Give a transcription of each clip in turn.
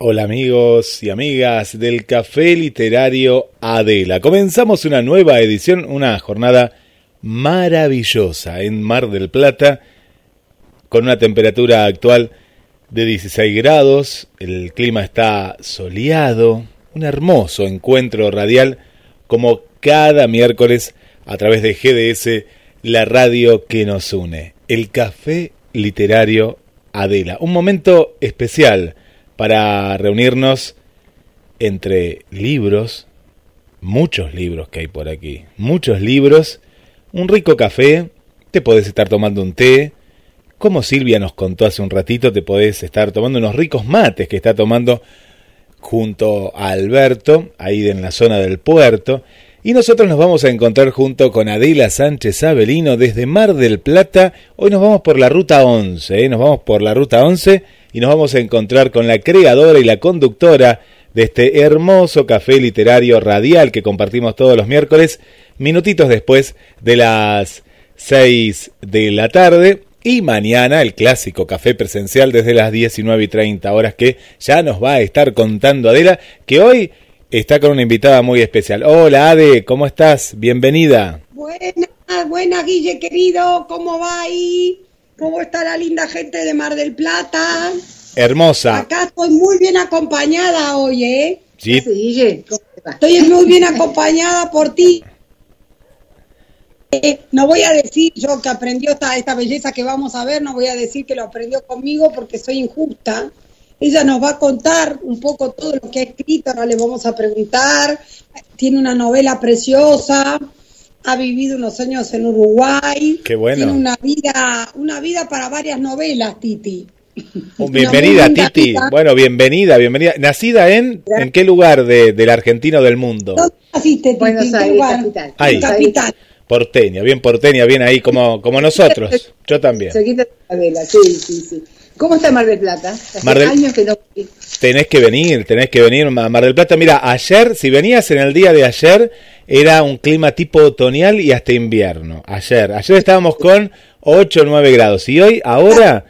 Hola amigos y amigas del Café Literario Adela. Comenzamos una nueva edición, una jornada maravillosa en Mar del Plata, con una temperatura actual de 16 grados, el clima está soleado, un hermoso encuentro radial como cada miércoles a través de GDS, la radio que nos une, el Café Literario Adela. Un momento especial para reunirnos entre libros, muchos libros que hay por aquí, muchos libros, un rico café, te podés estar tomando un té, como Silvia nos contó hace un ratito, te podés estar tomando unos ricos mates que está tomando junto a Alberto, ahí en la zona del puerto, y nosotros nos vamos a encontrar junto con Adela Sánchez Avelino desde Mar del Plata. Hoy nos vamos por la ruta 11, ¿eh? nos vamos por la ruta 11 y nos vamos a encontrar con la creadora y la conductora de este hermoso café literario radial que compartimos todos los miércoles, minutitos después de las 6 de la tarde. Y mañana el clásico café presencial desde las 19 y 30 horas que ya nos va a estar contando Adela, que hoy está con una invitada muy especial. Hola Ade, ¿cómo estás? Bienvenida. Buenas, buenas Guille querido, ¿cómo va ahí? ¿Cómo está la linda gente de Mar del Plata? Hermosa. Acá estoy muy bien acompañada hoy, ¿eh? Sí. Estoy muy bien acompañada por ti. Eh, no voy a decir yo que aprendió esta, esta belleza que vamos a ver, no voy a decir que lo aprendió conmigo porque soy injusta. Ella nos va a contar un poco todo lo que ha escrito, ahora le vamos a preguntar. Tiene una novela preciosa, ha vivido unos años en Uruguay. Qué bueno. Tiene una vida, una vida para varias novelas, Titi. Oh, bienvenida, Titi. Bueno, bienvenida, bienvenida. ¿Nacida en, en qué lugar de, del argentino del mundo? ¿Dónde naciste, Titi? Buenos Aires, capital. Ahí. Capital. Porteña, bien porteña, bien ahí como, como nosotros. Yo también. Sí, sí, sí. ¿Cómo está Mar del Plata? Hace Mar del- años que no. Tenés que venir, tenés que venir a Mar del Plata. Mira, ayer, si venías en el día de ayer, era un clima tipo otoñal y hasta invierno. Ayer, ayer estábamos con 8 o 9 grados y hoy, ahora,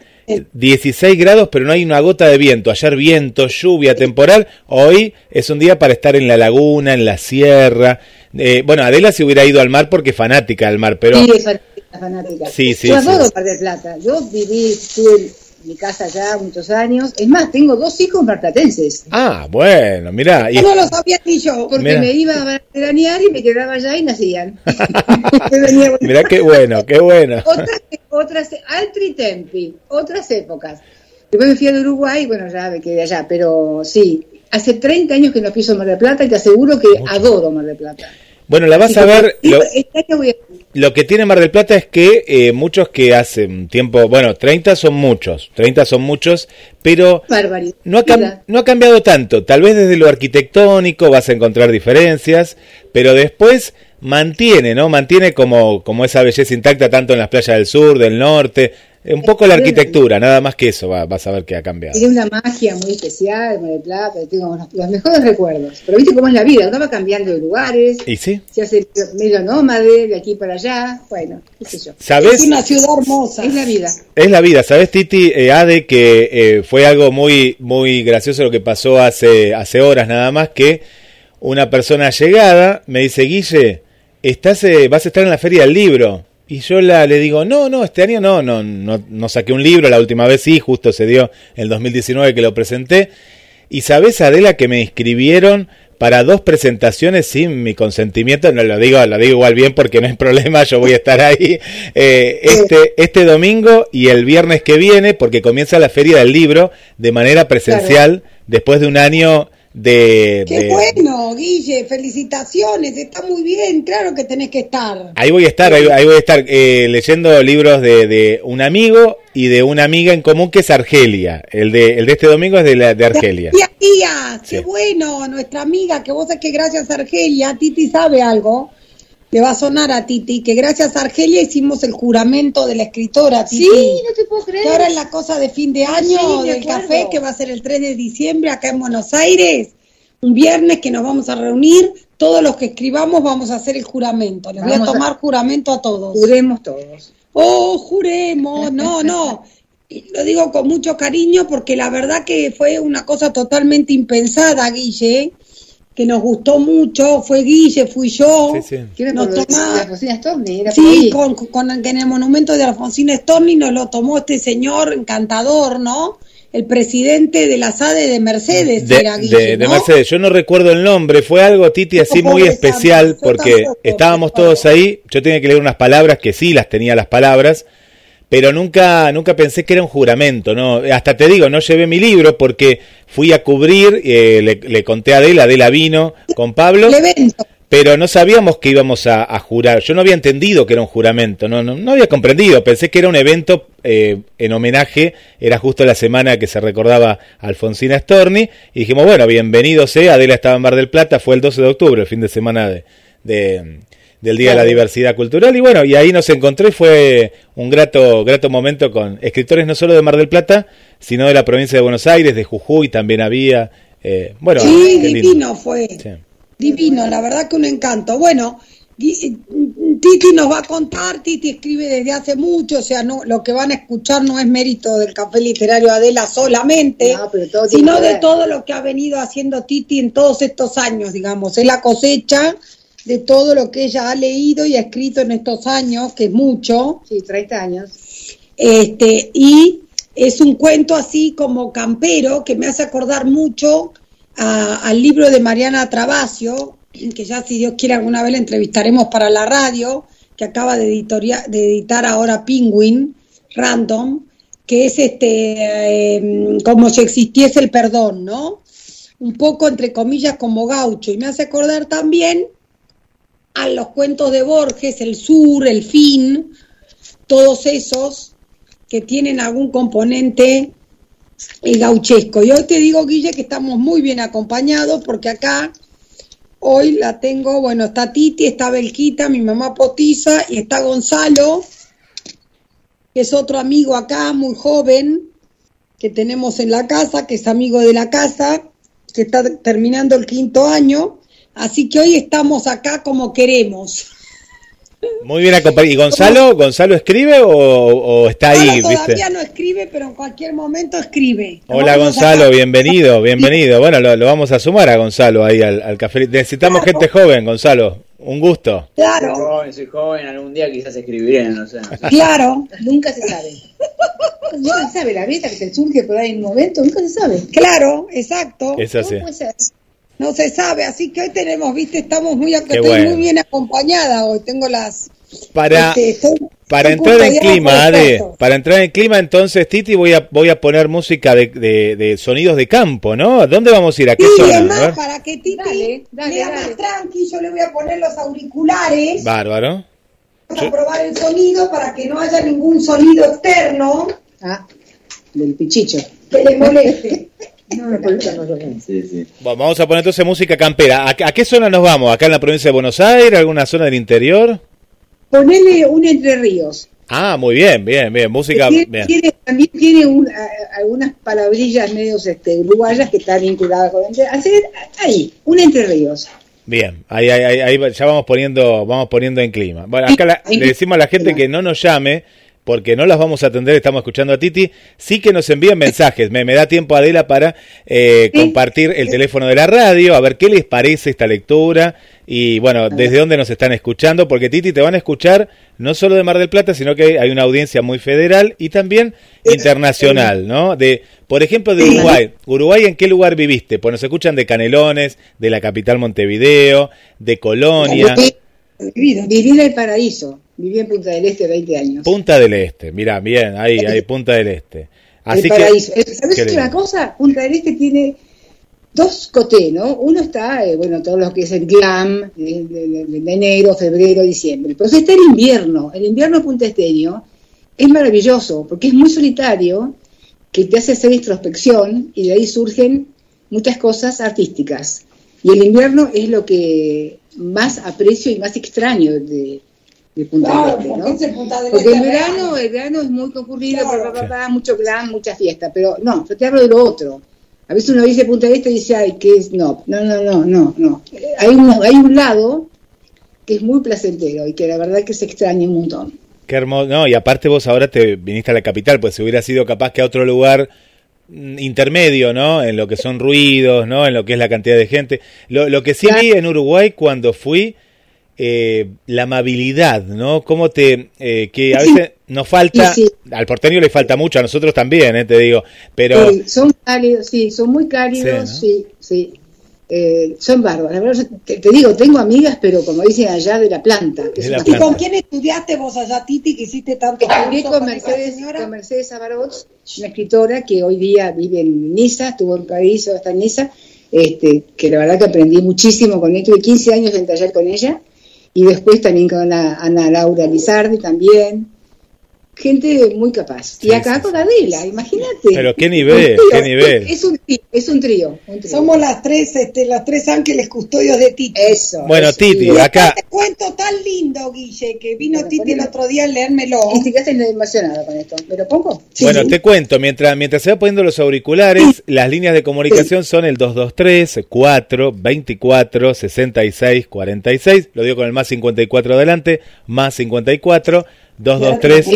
16 grados, pero no hay una gota de viento. Ayer viento, lluvia, temporal. Hoy es un día para estar en la laguna, en la sierra. Eh, bueno, Adela se hubiera ido al mar porque fanática del mar, pero... Sí, fanática, fanática. Sí, sí, Yo sí. adoro Mar del Plata. Yo viví, estuve mi casa allá muchos años. Es más, tengo dos hijos marplatenses. Ah, bueno, mira. Yo no lo sabía ni yo. Porque me iba a veranear y me quedaba allá y nacían. Mira qué bueno, qué bueno. otras, otras, altri tempi, otras épocas. Después me fui al Uruguay, bueno, ya me quedé allá, pero sí, hace 30 años que no piso Mar del Plata y te aseguro que adoro Mar del Plata. Bueno, la vas a ver. Lo, este año voy a- lo que tiene Mar del Plata es que eh, muchos que hacen tiempo, bueno, 30 son muchos, 30 son muchos, pero barbaridad. no ha, no ha cambiado tanto. Tal vez desde lo arquitectónico vas a encontrar diferencias, pero después mantiene, ¿no? Mantiene como, como esa belleza intacta tanto en las playas del sur, del norte, un poco la arquitectura, nada más que eso, va- vas a ver que ha cambiado. Tiene una magia muy especial, Mar del Plata, tengo los, los mejores recuerdos. Pero viste cómo es la vida, uno va cambiando de lugares, ¿Y sí? se hace medio nómade de aquí para allá, bueno, qué sé yo. ¿Sabes? Es una ciudad hermosa. Es la vida. Es la vida, ¿sabes, Titi? Eh, Ade, que eh, fue algo muy, muy gracioso lo que pasó hace, hace horas nada más, que una persona llegada me dice, Guille, estás, eh, vas a estar en la feria del libro. Y yo la, le digo, no, no, este año no, no, no, no saqué un libro, la última vez sí, justo se dio en el 2019 que lo presenté. Y sabes, Adela, que me inscribieron para dos presentaciones sin mi consentimiento, no lo digo, lo digo igual bien porque no hay problema, yo voy a estar ahí. Eh, este, este domingo y el viernes que viene, porque comienza la feria del libro de manera presencial después de un año de... Qué de- bueno, Guille, felicitaciones, está muy bien, claro que tenés que estar. Ahí voy a estar, ahí, ahí voy a estar eh, leyendo libros de, de un amigo y de una amiga en común que es Argelia. El de, el de este domingo es de, la, de Argelia. Tía, tía, qué Sí. bueno, nuestra amiga, que vos sabés que gracias a Argelia, Titi sabe algo, le va a sonar a Titi, que gracias a Argelia hicimos el juramento de la escritora, Titi. Sí, no te puedo creer. Que ahora es la cosa de fin de año Sí, del café, que va a ser el 3 de diciembre acá en Buenos Aires, un viernes que nos vamos a reunir, todos los que escribamos vamos a hacer el juramento. Les voy a tomar juramento a todos. Juremos todos. Oh, juremos, no, no. lo digo con mucho cariño porque la verdad que fue una cosa totalmente impensada, Guille, que nos gustó mucho, fue Guille, fui yo. Sí, sí. Nos tomaba, Alfonsina Storni, era sí, con, con, que en el monumento de Alfonsina Storni nos lo tomó este señor encantador, ¿no? el presidente de la SADE de Mercedes. De, era Guille, de, Mercedes, yo no recuerdo el nombre, fue algo, Titi, así muy especial, porque estábamos todos ahí, yo tenía que leer unas palabras, que sí las tenía las palabras, pero nunca, nunca pensé que era un juramento, ¿no? Hasta te digo, no llevé mi libro porque fui a cubrir, eh, le, le, conté a Adela, Adela vino con Pablo. Pero no sabíamos que íbamos a, a, jurar. Yo no había entendido que era un juramento, no, no, no había comprendido. Pensé que era un evento eh, en homenaje, era justo la semana que se recordaba a Alfonsina Storni. Y dijimos, bueno, bienvenido sea. Adela estaba en Bar del Plata, fue el 12 de octubre, el fin de semana de, de del Día de la Diversidad Cultural. Y bueno, y ahí nos encontré, fue un grato, grato momento con escritores no solo de Mar del Plata, sino de la provincia de Buenos Aires, de Jujuy también había. Eh, bueno, sí, divino fue. Sí. Divino, la verdad que un encanto. Bueno, Titi nos va a contar, Titi escribe desde hace mucho, o sea, no, lo que van a escuchar no es mérito del Café Literario Adela solamente, sino de todo lo que ha venido haciendo Titi en todos estos años, digamos, es la cosecha de todo lo que ella ha leído y ha escrito en estos años, que es mucho. Sí, 30 años. Este, y es un cuento así como campero que me hace acordar mucho al libro de Mariana Travasio, que ya si Dios quiere alguna vez la entrevistaremos para la radio, que acaba de, de editar ahora Penguin Random, que es este em, como si existiese el perdón, ¿no? Un poco entre comillas como gaucho. Y me hace acordar también a los cuentos de Borges, el sur, el fin, todos esos que tienen algún componente el gauchesco. Y hoy te digo, Guille, que estamos muy bien acompañados porque acá hoy la tengo, bueno, está Titi, está Belquita, mi mamá Potiza y está Gonzalo, que es otro amigo acá, muy joven, que tenemos en la casa, que es amigo de la casa, que está terminando el quinto año. Así que hoy estamos acá como queremos. Muy bien acompañado. ¿Y Gonzalo, Gonzalo escribe o, está ahí? todavía no escribe, pero en cualquier momento escribe. Hola Gonzalo, bienvenido, bienvenido. Bueno, lo, vamos a sumar a Gonzalo ahí al, café. Necesitamos gente joven, Gonzalo. Un gusto. Claro. Soy joven, soy joven, algún día quizás escribiré, no sé. Claro. nunca se sabe. Nunca se sabe, la vida que te surge por ahí en un momento, nunca se sabe. Claro, exacto. Es así no se sabe, así que hoy tenemos, viste, estamos muy, estoy muy bien acompañada hoy, tengo las... Para, este, para entrar en clima, Ade, para entrar en clima entonces, Titi, voy a, voy a poner música de, de, sonidos de campo, ¿no? ¿Dónde vamos a ir? ¿A qué sí, zona? Además, para que Titi dale, dale, más tranqui, yo le voy a poner los auriculares. Bárbaro. Vamos a probar el sonido para que no haya ningún sonido externo. Ah, del pichicho. Que le moleste. vamos a poner entonces música campera. ¿A, qué zona nos vamos? ¿Acá en la provincia de Buenos Aires? ¿Alguna zona del interior? Ponele un Entre Ríos. Ah, muy bien, bien, bien. Música. Tiene, bien. también tiene algunas palabrillas medios este, uruguayas que están vinculadas con. Hacer ahí, un Entre Ríos. Bien, ahí, ahí, ahí, ya vamos poniendo, vamos poniendo en clima. Bueno, acá le decimos a la gente que no nos llame porque no las vamos a atender, estamos escuchando a Titi, sí que nos envíen mensajes, me, me da tiempo Adela para eh, compartir el teléfono de la radio, a ver qué les parece esta lectura y bueno, desde dónde nos están escuchando, porque Titi te van a escuchar no solo de Mar del Plata, sino que hay una audiencia muy federal y también internacional, ¿no? De, por ejemplo, de Uruguay. Uruguay, ¿en qué lugar viviste? Pues nos escuchan de Canelones, de la capital Montevideo, de Colonia. Viví en el paraíso. Viví en Punta del Este 20 años. Punta del Este, mira, bien, ahí, ahí, Punta del Este. Así paraíso. Que, ¿Sabes una cosa? Punta del Este tiene dos cotés, ¿no? Uno está, eh, bueno, todo lo que es el glam, de, de, enero, febrero, diciembre. Pero está el invierno. El invierno Punta Esteño es maravilloso porque es muy solitario, que te hace hacer introspección y de ahí surgen muchas cosas artísticas. Y el invierno es lo que más aprecio y más extraño de, Punta del Este, ¿no? Porque el verano, el verano es muy concurrido, mucho glam, mucha fiesta, pero no, yo te hablo de lo otro. A veces uno dice Punta del Este y dice, ay, ¿qué es? No, no, no, no, no, no. Hay un, hay un lado que es muy placentero y que la verdad que se extraña un montón. Qué hermoso. No, y aparte vos ahora te viniste a la capital, pues si hubiera sido capaz que a otro lugar mm, intermedio, ¿no? En lo que son ruidos, ¿no? En lo que es la cantidad de gente. Lo, lo que sí vi en Uruguay cuando fui, eh, la amabilidad, ¿no? Cómo te, eh, que a veces nos falta, al porteño le falta mucho, a nosotros también, ¿eh? te digo, pero... son cálidos, sí, son muy cálidos, sí, sí. Eh, son bárbaros. Te, digo, tengo amigas, pero como dicen allá, de la planta. ¿Y con quién estudiaste vos allá, Titi, que hiciste tanto Estudié con, Mercedes, con Mercedes Abarot, una escritora que hoy día vive en Niza, estuvo en París, hasta en Niza, este, que la verdad que aprendí muchísimo con ella, tuve 15 años en taller con ella, y después también con Ana Laura Lizardi también, gente muy capaz. y acá con Adela, imagínate. Pero qué nivel, qué nivel. Es un, es un trío, Somos las tres, este, las tres ángeles custodios de Titi. Eso. Bueno, Titi, acá. Te cuento tan lindo, Guille, que vino Titi el otro día a leérmelo. Y si quedaste emocionada con esto. ¿Me lo pongo? Bueno, te cuento, mientras, mientras se va poniendo los auriculares, las líneas de comunicación son el 223 4 24 66 46. Lo digo con el más 54 adelante, más 54 223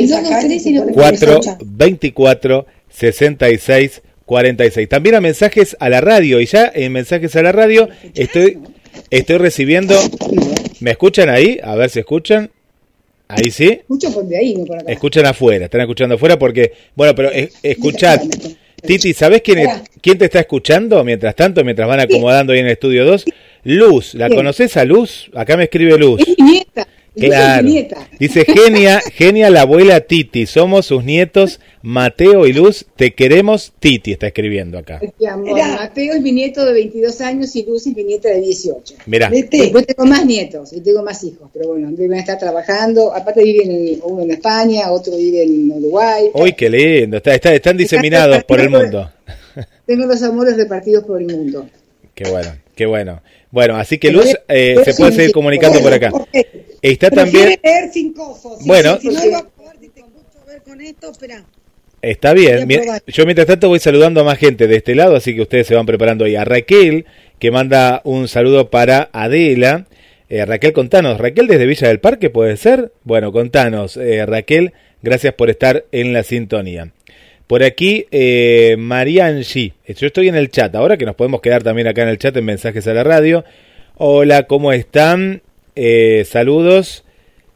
424 66 46. También a mensajes a la radio. Y ya en mensajes a la radio estoy, estoy recibiendo. ¿Me escuchan ahí? A ver si escuchan. Ahí sí. Escuchan afuera, están escuchando afuera porque, bueno, pero es, escuchad. Titi, ¿sabes quién, quién te está escuchando mientras tanto, mientras van acomodando ahí en el estudio 2? Luz, ¿la conoces a Luz? Acá me escribe Luz. Claro. Dice genia, genia la abuela Titi. Somos sus nietos Mateo y Luz. Te queremos Titi, está escribiendo acá. Mateo es mi nieto de 22 años y Luz es mi nieta de 18. Mira. Después tengo más nietos y tengo más hijos, pero bueno, deben estar trabajando. Aparte viven uno en España, otro vive en Uruguay. Uy, qué lindo. Está, están diseminados por el mundo. Tengo los amores repartidos por el mundo. Qué bueno, qué bueno. Bueno, así que Luz eh, se puede seguir comunicando por acá. Está también. Bueno, Está bien. Yo mientras tanto voy saludando a más gente de este lado, así que ustedes se van preparando ahí. A Raquel, que manda un saludo para Adela. Eh, Raquel, contanos. Raquel desde Villa del Parque, ¿puede ser? Bueno, contanos. Eh, Raquel, gracias por estar en la sintonía. Por aquí, eh, Mariangi. Yo estoy en el chat ahora, que nos podemos quedar también acá en el chat en mensajes a la radio. Hola, ¿cómo están? Eh, saludos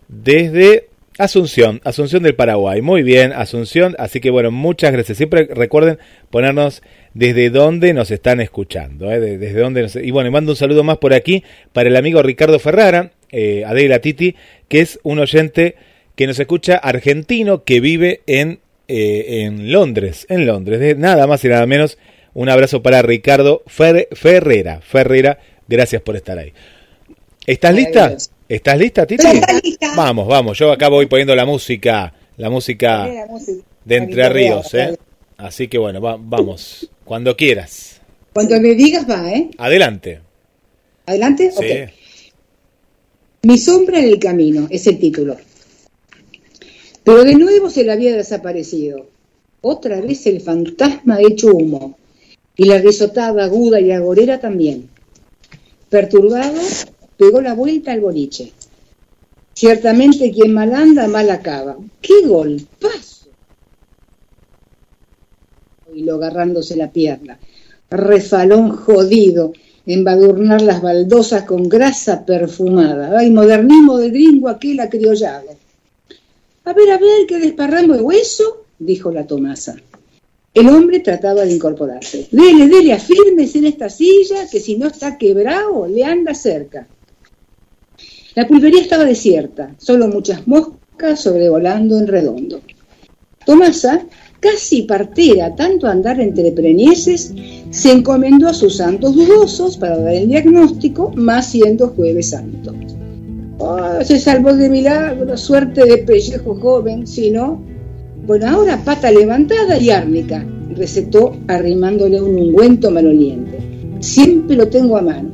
desde Asunción, Asunción del Paraguay. Muy bien, Asunción. Así que bueno, muchas gracias. Siempre recuerden ponernos desde dónde nos están escuchando. ¿eh? Desde dónde Y bueno, mando un saludo más por aquí para el amigo Ricardo Ferrara, eh, Adela Titi, que es un oyente que nos escucha argentino que vive en eh, en Londres, en Londres, nada más y nada menos. Un abrazo para Ricardo Ferrera. Ferrera, gracias por estar ahí. ¿Estás lista? ¿Estás lista, Titi? Vamos, vamos. Yo acá voy poniendo la música, la música de Entre Ríos, ¿eh? Así que bueno, vamos. Cuando quieras. Cuando me digas va, ¿eh? Adelante. ¿Adelante? Sí. Mi sombra en el camino es el título. Pero de nuevo se le había desaparecido. Otra vez el fantasma hecho humo. Y la risotada aguda y agorera también. Perturbado, pegó la vuelta al boliche. Ciertamente quien mal anda, mal acaba. ¡Qué golpazo! Y lo agarrándose la pierna. Refalón jodido, embadurnar las baldosas con grasa perfumada. ¡Ay, modernismo de gringo aquel acriollado! A ver, a ver, qué desparramo de hueso, dijo la Tomasa. El hombre trataba de incorporarse. Dele, dele, afírmese en esta silla, que si no está quebrado, le anda cerca. La pulvería estaba desierta, solo muchas moscas sobrevolando en redondo. Tomasa, casi partera tanto andar entre preñeces, se encomendó a sus santos dudosos para dar el diagnóstico, más siendo jueves santo. Oh, se salvó de milagro, suerte de pellejo joven, si no. Bueno, ahora pata levantada y árnica, recetó arrimándole un ungüento maloliente. Siempre lo tengo a mano.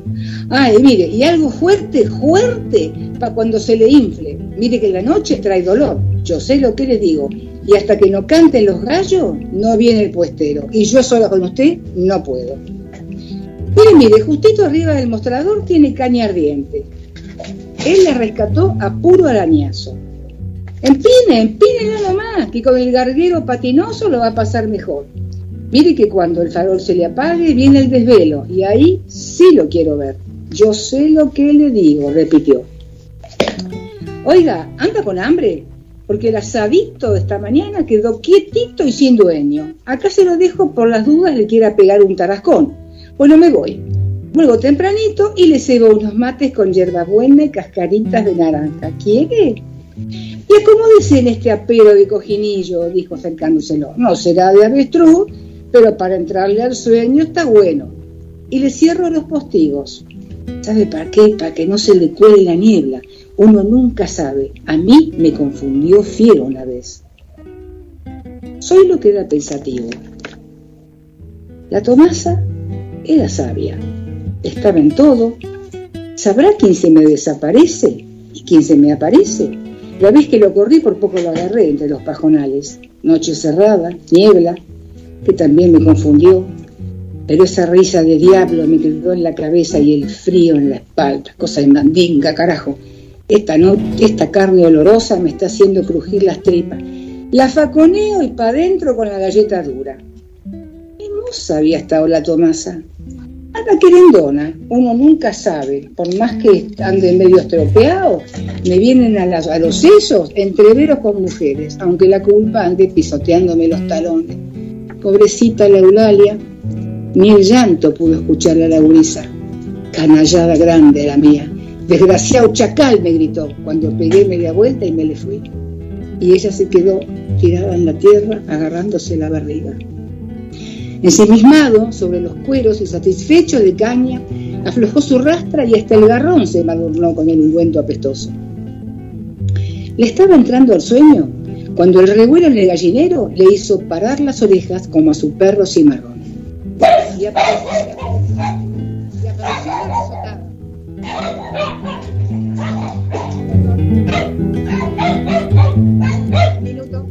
Ay, mire, y algo fuerte, fuerte, para cuando se le infle. Mire que la noche trae dolor, yo sé lo que le digo. Y hasta que no canten los gallos, no viene el puestero. Y yo sola con usted no puedo. Mire, mire, justito arriba del mostrador tiene caña ardiente. Él la rescató a puro arañazo. Empine, empine nomás, que con el garguero patinoso lo va a pasar mejor. Mire que cuando el farol se le apague viene el desvelo y ahí sí lo quiero ver. Yo sé lo que le digo, repitió. Oiga, ¿anda con hambre? Porque el asadito de esta mañana quedó quietito y sin dueño. Acá se lo dejo por las dudas le quiera pegar un tarascón. Bueno, me voy. Vuelvo tempranito y le cebo unos mates con hierbabuena y cascaritas de naranja. ¿Quiere? Y acomódese en este apero de cojinillo, dijo acercándoselo. No será de avestruz, pero para entrarle al sueño está bueno. Y le cierro los postigos. ¿Sabe para qué? Para que no se le cuele la niebla. Uno nunca sabe. A mí me confundió fiero una vez. Soy lo que era pensativo. La Tomasa era sabia. Estaba en todo. ¿Sabrá quién se me desaparece y quién se me aparece? La vez que lo corrí por poco lo agarré entre los pajonales. Noche cerrada, niebla, que también me confundió. Pero esa risa de diablo me quedó en la cabeza y el frío en la espalda. Cosa de mandinga, carajo. Esta, no, esta carne olorosa me está haciendo crujir las tripas. La faconeo y pa' dentro con la galleta dura. Hermosa había estado la Tomasa. A la querendona, uno nunca sabe, por más que ande medio estropeado, me vienen a, a los sesos entreveros con mujeres, aunque la culpa ande pisoteándome los talones. Pobrecita la Eulalia, ni el llanto pudo escuchar la gurisa. Canallada grande la mía. Desgraciado chacal, me gritó, cuando pegué media vuelta y me le fui. Y ella se quedó tirada en la tierra, agarrándose la barriga. Ensimismado sobre los cueros y satisfecho de caña, aflojó su rastra y hasta el garrón se madurnó con el ungüento apestoso. Le estaba entrando al sueño cuando el revuelo en el gallinero le hizo parar las orejas como a su perro cimarrón. Y apareció, la Minuto.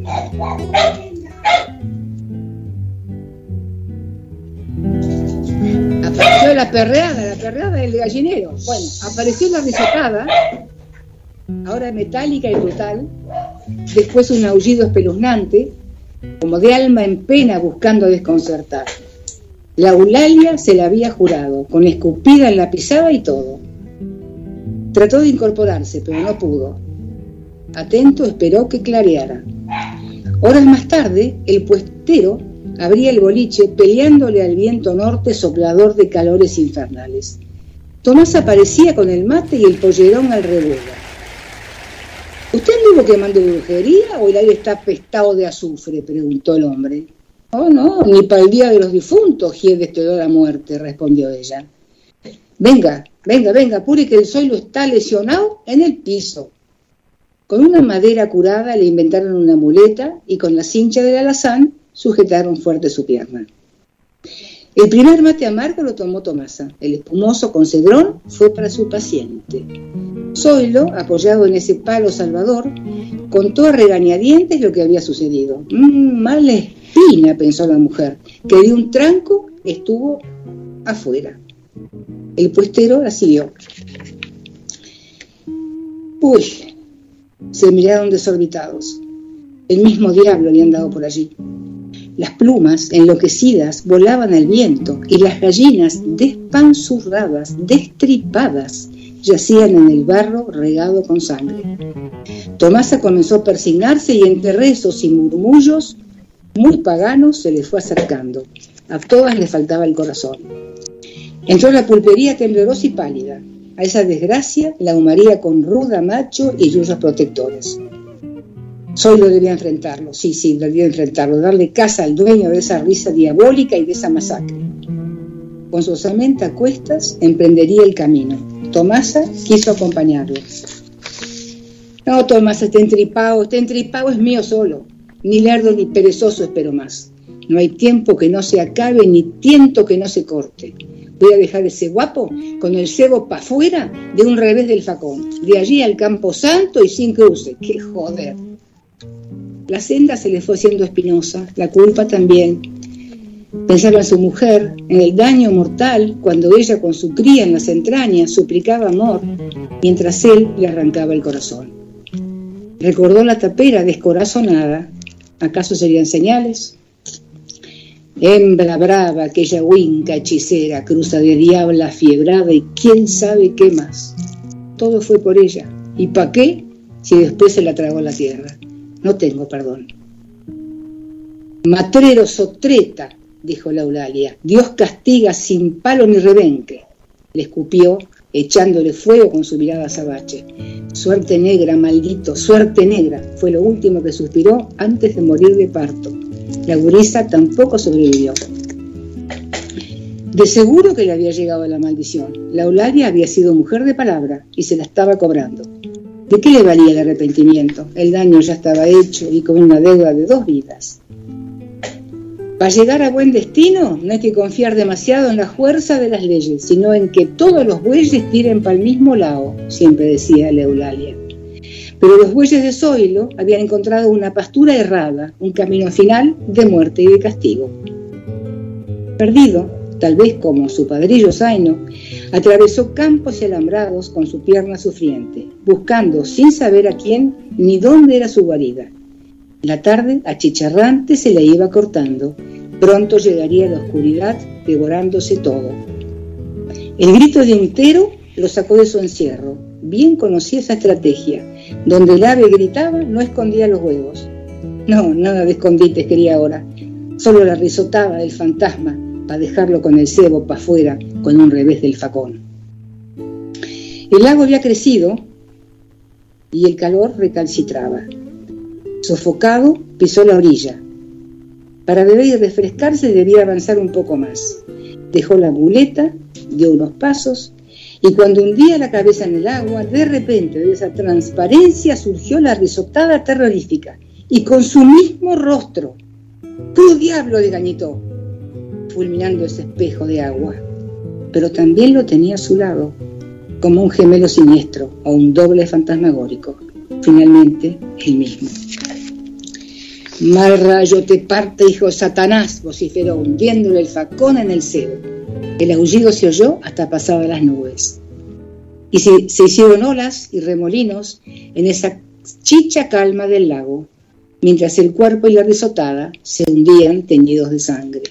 Apareció la perreada, la perreada del gallinero. Bueno, apareció la risotada, ahora metálica y brutal, después un aullido espeluznante, como de alma en pena buscando desconcertar. La Eulalia se la había jurado, con escupida en la pisada y todo. Trató de incorporarse, pero no pudo. Atento esperó que clareara. Horas más tarde, el puestero abría el boliche peleándole al viento norte soplador de calores infernales. Tomás aparecía con el mate y el pollerón al revuelo. ¿Usted anduvo quemando brujería o el aire está pestado de azufre? preguntó el hombre. Oh, no, ni para el día de los difuntos, Giedes te la muerte, respondió ella. Venga, venga, venga, apure que el suelo está lesionado en el piso. Con una madera curada le inventaron una muleta y con la cincha del alazán sujetaron fuerte su pierna. El primer mate amargo lo tomó Tomasa. El espumoso con cedrón fue para su paciente. Zoilo, apoyado en ese palo salvador, contó a regañadientes lo que había sucedido. Mmm, mala espina, pensó la mujer, que de un tranco estuvo afuera. El puestero la siguió. Uy, se miraron desorbitados. El mismo diablo había andado por allí. Las plumas, enloquecidas, volaban al viento y las gallinas, despanzurradas, destripadas, yacían en el barro regado con sangre. Tomasa comenzó a persignarse y entre rezos y murmullos muy paganos se le fue acercando. A todas le faltaba el corazón. Entró a la pulpería temblorosa y pálida. A esa desgracia la humaría con ruda macho y yuyos protectores. Solo debía enfrentarlo, sí, sí, debía enfrentarlo, darle casa al dueño de esa risa diabólica y de esa masacre. Con su osamenta a cuestas emprendería el camino. Tomasa quiso acompañarlo. No, Tomasa, está entripado, está entripado es mío solo. Ni lerdo ni perezoso espero más. No hay tiempo que no se acabe ni tiento que no se corte. Voy a dejar ese guapo con el cebo para afuera de un revés del facón. De allí al campo santo y sin cruce. ¡Qué joder! La senda se le fue haciendo espinosa, la culpa también. Pensaba en su mujer, en el daño mortal cuando ella con su cría en las entrañas suplicaba amor, mientras él le arrancaba el corazón. Recordó la tapera descorazonada. ¿Acaso serían señales? Hembra brava, aquella huinca hechicera, cruza de diabla fiebrada y quién sabe qué más. Todo fue por ella. ¿Y para qué? Si después se la tragó la tierra. No tengo perdón. Matrero sotreta, dijo la Eulalia. Dios castiga sin palo ni rebenque. Le escupió, echándole fuego con su mirada sabache. Suerte negra, maldito, suerte negra, fue lo último que suspiró antes de morir de parto. La gurisa tampoco sobrevivió. De seguro que le había llegado la maldición. La Eulalia había sido mujer de palabra y se la estaba cobrando. ¿De qué le valía el arrepentimiento? El daño ya estaba hecho y con una deuda de dos vidas. Para llegar a buen destino no hay que confiar demasiado en la fuerza de las leyes, sino en que todos los bueyes tiren para el mismo lado, siempre decía la Eulalia. Pero los bueyes de Zoilo habían encontrado una pastura errada, un camino final de muerte y de castigo. Perdido, tal vez como su padrillo Zaino, atravesó campos y alambrados con su pierna sufriente, buscando sin saber a quién ni dónde era su guarida. La tarde, achicharrante, se le iba cortando. Pronto llegaría la oscuridad, devorándose todo. El grito de un tero lo sacó de su encierro. Bien conocía esa estrategia. Donde el ave gritaba, no escondía los huevos. No, nada de escondites quería ahora. Solo la risotaba el fantasma para dejarlo con el cebo para afuera con un revés del facón. El lago había crecido y el calor recalcitraba. Sofocado, pisó la orilla. Para beber y refrescarse debía avanzar un poco más. Dejó la muleta, dio unos pasos y cuando hundía la cabeza en el agua, de repente de esa transparencia surgió la risotada terrorífica y con su mismo rostro. ¡Tú diablo! le gañitó, fulminando ese espejo de agua. Pero también lo tenía a su lado, como un gemelo siniestro o un doble fantasmagórico. Finalmente, el mismo. Mal rayo te parte, hijo Satanás, vociferó, hundiéndole el facón en el cebo. El aullido se oyó hasta pasada las nubes. Y se, se hicieron olas y remolinos en esa chicha calma del lago, mientras el cuerpo y la risotada se hundían teñidos de sangre.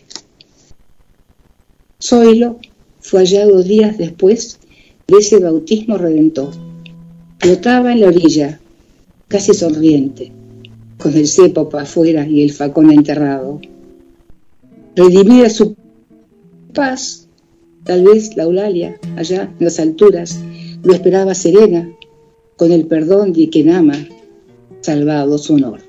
Zoilo fue hallado días después de ese bautismo redentor. Flotaba en la orilla, casi sonriente, con el cepo para afuera y el facón enterrado. Redimida su paz, Tal vez la Eulalia, allá en las alturas, lo esperaba serena, con el perdón de quien ama, salvado su honor.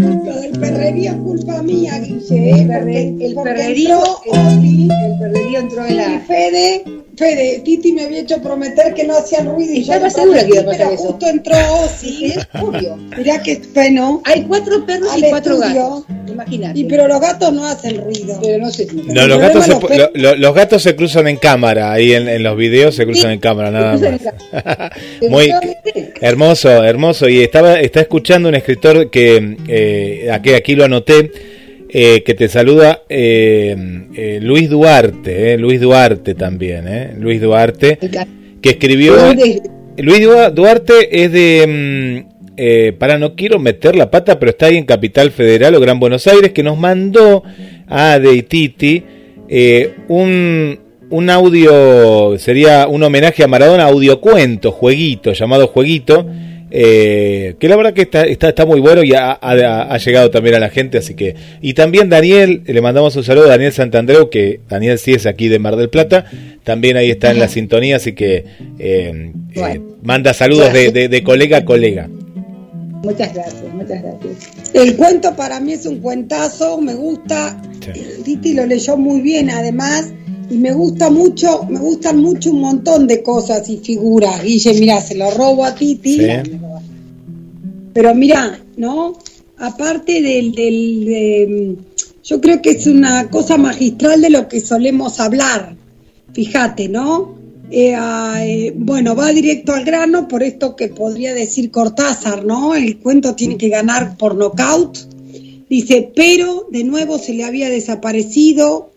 El perrerío es culpa mía, Guille. ¿eh? El, el, perrerío, el, el, perrerío entró en la... Fede Fede, Titi me había hecho prometer que no hacían ruido y yo estaba segura que iba a pasar eso. Justo entró sí, es obvio. Mirá qué bueno. Hay cuatro perros y cuatro gatos. Imagínate. Y pero los gatos no hacen ruido. Pero no sé. No, los gatos, se, los, lo, los gatos se cruzan en cámara. Ahí en, en los videos se cruzan sí, en cámara, nada más. Muy hermoso, hermoso. Y estaba está escuchando un escritor que eh, aquí, aquí lo anoté eh, que te saluda eh, eh, Luis Duarte, eh, Luis Duarte también, eh, Luis Duarte, que escribió... Luis Duarte es de... Mm, eh, para no quiero meter la pata, pero está ahí en Capital Federal o Gran Buenos Aires, que nos mandó a Deititi eh, un, un audio, sería un homenaje a Maradona, audiocuento, jueguito, llamado Jueguito, eh, que la verdad que está, está, está muy bueno y ha, ha, ha, llegado también a la gente, así que... Y también Daniel, le mandamos un saludo a Daniel Santandreu, que Daniel sí es aquí de Mar del Plata, también ahí está en la sintonía, así que eh, bueno. eh, manda saludos de, de, de, colega a colega. Muchas gracias, muchas gracias. El cuento para mí es un cuentazo, me gusta, sí. Titi lo leyó muy bien además y me gusta mucho, me gustan mucho un montón de cosas y figuras. Guille, mira, se lo robo a Titi. Sí. Pero mira, ¿no? Aparte del, del de, yo creo que es una cosa magistral de lo que solemos hablar. Fíjate, ¿no? Eh, eh, bueno, va directo al grano por esto que podría decir Cortázar, ¿no? El cuento tiene que ganar por nocaut. Dice, pero de nuevo se le había desaparecido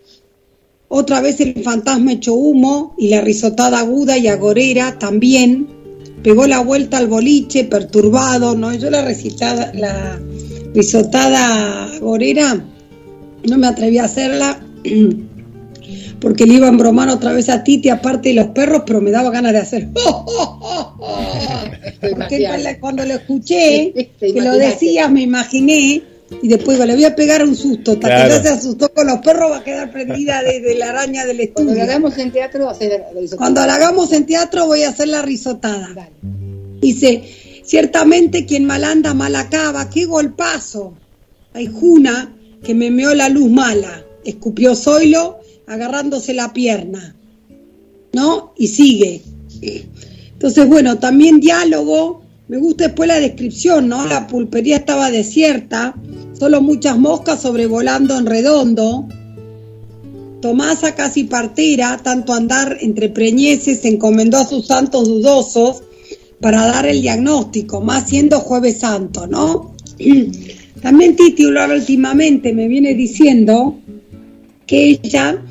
Otra vez el fantasma hecho humo y la risotada aguda y agorera también. Pegó la vuelta al boliche, perturbado, ¿no? Yo la recitada, la risotada agorera no me atreví a hacerla porque le iba a embromar otra vez a Titi, aparte de los perros, pero me daba ganas de hacer. porque cuando lo escuché, que lo decías, me imaginé, y después le voy a pegar un susto. Hasta que ya se asustó con los perros, va a quedar prendida desde la araña del estudio. Cuando lo hagamos en teatro, va a hacer la Cuando lo hagamos en teatro, voy a hacer la risotada. Dice: Ciertamente, quien mal anda, mal acaba. ¡Qué golpazo! Hay Juna que me meó la luz mala. Escupió Zoilo agarrándose la pierna, ¿no? Y sigue. Entonces, bueno, también diálogo, me gusta después la descripción, ¿no? La pulpería estaba desierta, solo muchas moscas sobrevolando en redondo. Tomasa casi partera, tanto andar entre preñeces, se encomendó a sus santos dudosos para dar el diagnóstico, más siendo jueves santo, ¿no? También Titi últimamente me viene diciendo que ella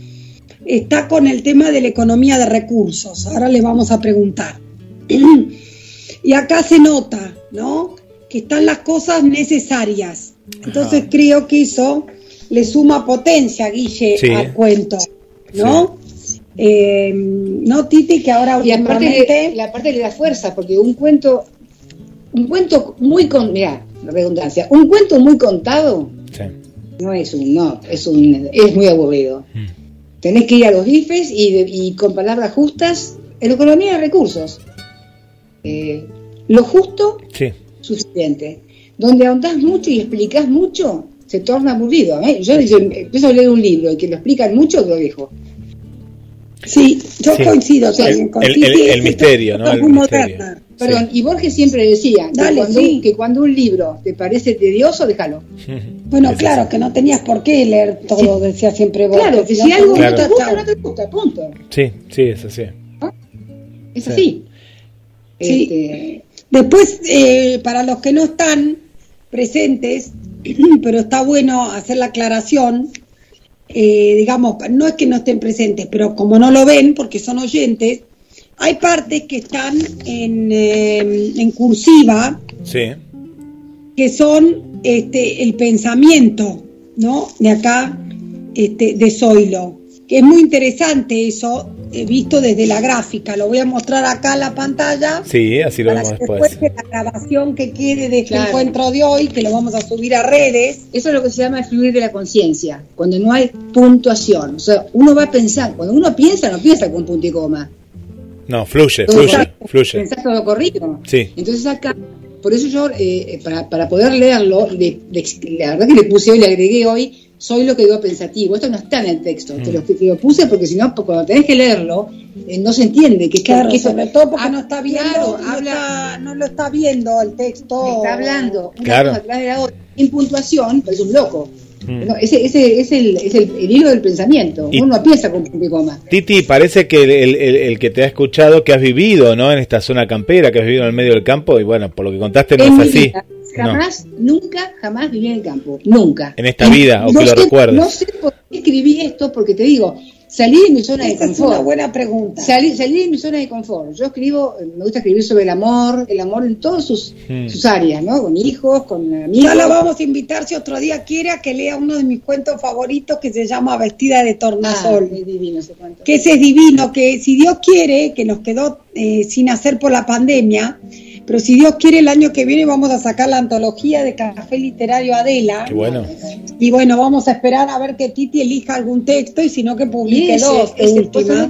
está con el tema de la economía de recursos. Ahora le vamos a preguntar. y acá se nota, ¿no? Que están las cosas necesarias. Entonces creo que eso le suma potencia, Guille, al cuento, ¿no? Eh, no, Titi, que ahora y aparte la parte le da fuerza, porque un cuento, un cuento muy con, mira, redundancia, un cuento muy contado no es un, no, es un, es muy aburrido. Mm. Tenés que ir a los bifes y, con palabras justas, en economía de recursos. Eh, lo justo, suficiente. Donde ahondás mucho y explicás mucho, se torna aburrido. ¿eh? Yo, empiezo a leer un libro y que lo explican mucho, lo dejo. Sí, yo coincido con el, el, misterio, ¿no? El misterio. Perdón, y Borges siempre decía que, cuando, un libro te parece tedioso, déjalo. Bueno, claro, que no tenías por qué leer todo, decía siempre Borges. Claro, que si, algo no te gusta, no te gusta, punto. Sí, sí, es así. Es así. Este... Después, eh, para los que no están presentes, pero está bueno hacer la aclaración, eh, digamos, no es que no estén presentes, pero como no lo ven, porque son oyentes, hay partes que están en, eh, en cursiva, que son este, el pensamiento, ¿no? De acá, este, de Zoilo, que es muy interesante eso, he visto desde la gráfica. Lo voy a mostrar acá en la pantalla. Sí, así lo vemos después. De la grabación que quede de este encuentro de hoy, que lo vamos a subir a redes. Eso es lo que se llama el fluir de la conciencia, cuando no hay puntuación. O sea, uno va a pensar, cuando uno piensa, no piensa con punto y coma. No, fluye, fluye, fluye. Pensás todo corrido. Sí. Entonces acá, por eso yo, eh, para, para, poder leerlo, la verdad que le puse hoy, le agregué hoy, soy lo que digo pensativo. Esto no está en el texto, te, lo, mm. lo, puse porque si no, cuando tenés que leerlo, eh, no se entiende. Que, claro, que sobre todo porque no está viendo, habla, no, lo está viendo el texto. Está hablando una claro. cosa atrás de la otra, en puntuación, pero es un loco. Mm. ese, ese es, el, es el, hilo del pensamiento. Uno piensa con punto y coma. Titi, parece que el, el, que te ha escuchado, que has vivido ¿no? en esta zona campera, que has vivido en el medio del campo, y bueno, por lo que contaste no es así. Jamás, nunca, jamás viví en el campo. Nunca. En esta vida, o que lo recuerdes. No sé por qué escribí esto, porque te digo, Salí de mi zona de confort. Es una buena pregunta. Salí, salí, de mi zona de confort. Yo escribo, me gusta escribir sobre el amor, el amor en todas sus, hmm. sus áreas, ¿no? Con hijos, con amigos. Ya lo vamos a invitar si otro día quiere a que lea uno de mis cuentos favoritos que se llama Vestida de Tornasol. Ah, es divino ese cuento. Que ese es divino, que si Dios quiere, que nos quedó eh, sin hacer por la pandemia, pero si Dios quiere, el año que viene vamos a sacar la antología de Café Literario Adela. Qué bueno. Y bueno, vamos a esperar a ver que Titi elija algún texto y si no que publique dos.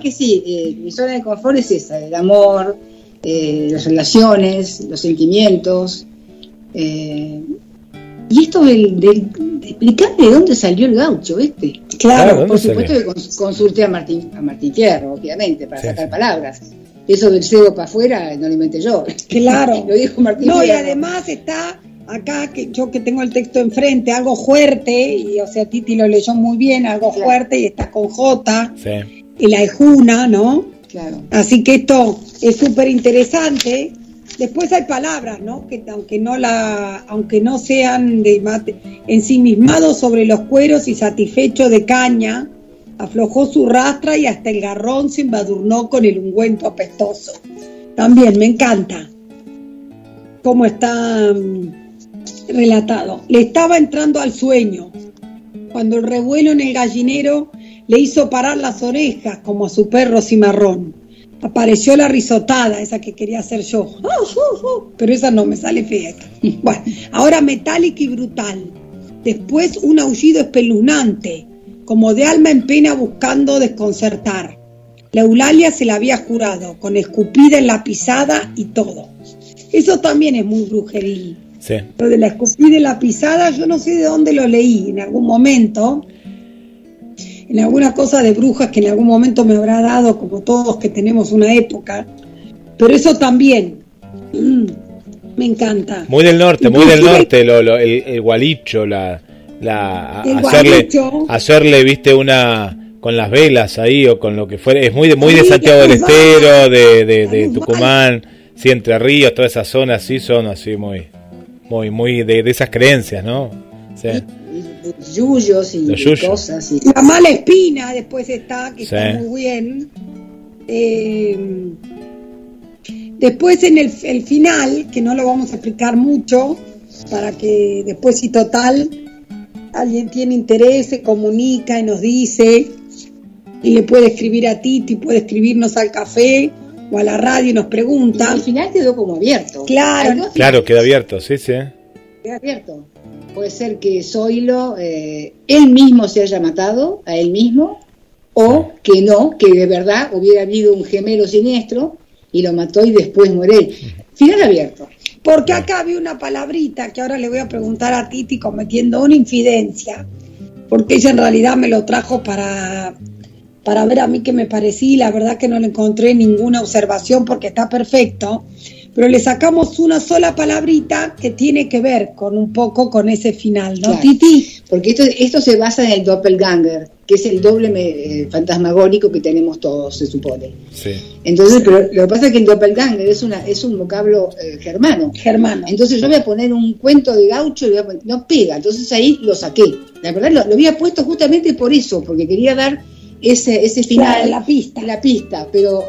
que sí, eh, mi zona de confort es esa, el amor, eh, las relaciones, los sentimientos. Eh, y esto del, del, de dónde salió el gaucho este. Claro, por supuesto que consulté a Martín, a Martín Fierro, obviamente, para sacar palabras eso del cebo para afuera no lo inventé yo. Claro. lo dijo Martín. No, y además está acá, que yo que tengo el texto enfrente, algo fuerte, y o sea, Titi lo leyó muy bien, algo fuerte, y está con J, sí. y la Ejuna, ¿no? Claro. Así que esto es súper interesante. Después hay palabras, ¿no? Que aunque no la, aunque no sean de mate, ensimismados sobre los cueros y satisfechos de caña, aflojó su rastra y hasta el garrón se embadurnó con el ungüento apestoso. También me encanta cómo está mm, relatado. Le estaba entrando al sueño cuando el revuelo en el gallinero le hizo parar las orejas como a su perro cimarrón. Apareció la risotada, esa que quería hacer yo. Pero esa no me sale fea. Bueno, ahora metálica y brutal. Después un aullido espeluznante, como de alma en pena buscando desconcertar. La Eulalia se la había jurado, con escupida en la pisada y todo. Eso también es muy brujería. Sí. Lo de la escupida en la pisada, yo no sé de dónde lo leí, en algún momento, en alguna cosa de brujas que en algún momento me habrá dado, como todos que tenemos una época, pero eso también, mm, me encanta. Muy del norte, muy del norte, lo, lo, el, el, gualicho, la, la hacerle, hacerle, viste, una con las velas ahí o con lo que fuera, es muy de, muy de Santiago del. Estero, de, de, de Tucumán, sí, Entre Ríos, todas esas zonas sí son así muy, muy, muy de, de esas creencias, ¿no? Sí. Y yuyos y, Los y yuyos. cosas. Y, La mala espina después está, que Sí. está muy bien. Eh, después en el, el final, que no lo vamos a explicar mucho, para que después si total alguien tiene interés, se comunica y nos dice, y le puede escribir a Titi, puede escribirnos al café o a la radio y nos y pregunta. al final quedó como abierto. Claro. Claro, queda abierto, sí, sí. queda abierto. Puede ser que Zoilo, eh, él mismo se haya matado a él mismo, o que no, que de verdad hubiera habido un gemelo siniestro y lo mató y después muere él. Final abierto. Porque acá había una palabrita que ahora le voy a preguntar a Titi cometiendo una infidencia, porque ella en realidad me lo trajo para, para ver a mí qué me parecía y la verdad que no le encontré ninguna observación porque está perfecto, pero le sacamos una sola palabrita que tiene que ver con un poco con ese final, ¿no, Claro. Titi? Porque esto, esto se basa en el doppelganger, que es el doble me- eh, fantasmagórico que tenemos todos, se supone. sí. Entonces, pero lo que pasa es que el doppelganger es, una, es un vocablo eh, germano. Germano. Entonces yo voy a poner un cuento de gaucho y voy a poner- no pega, entonces ahí lo saqué. La verdad lo, lo había puesto justamente por eso, porque quería dar ese, ese final, Claro, la pista. la pista, pero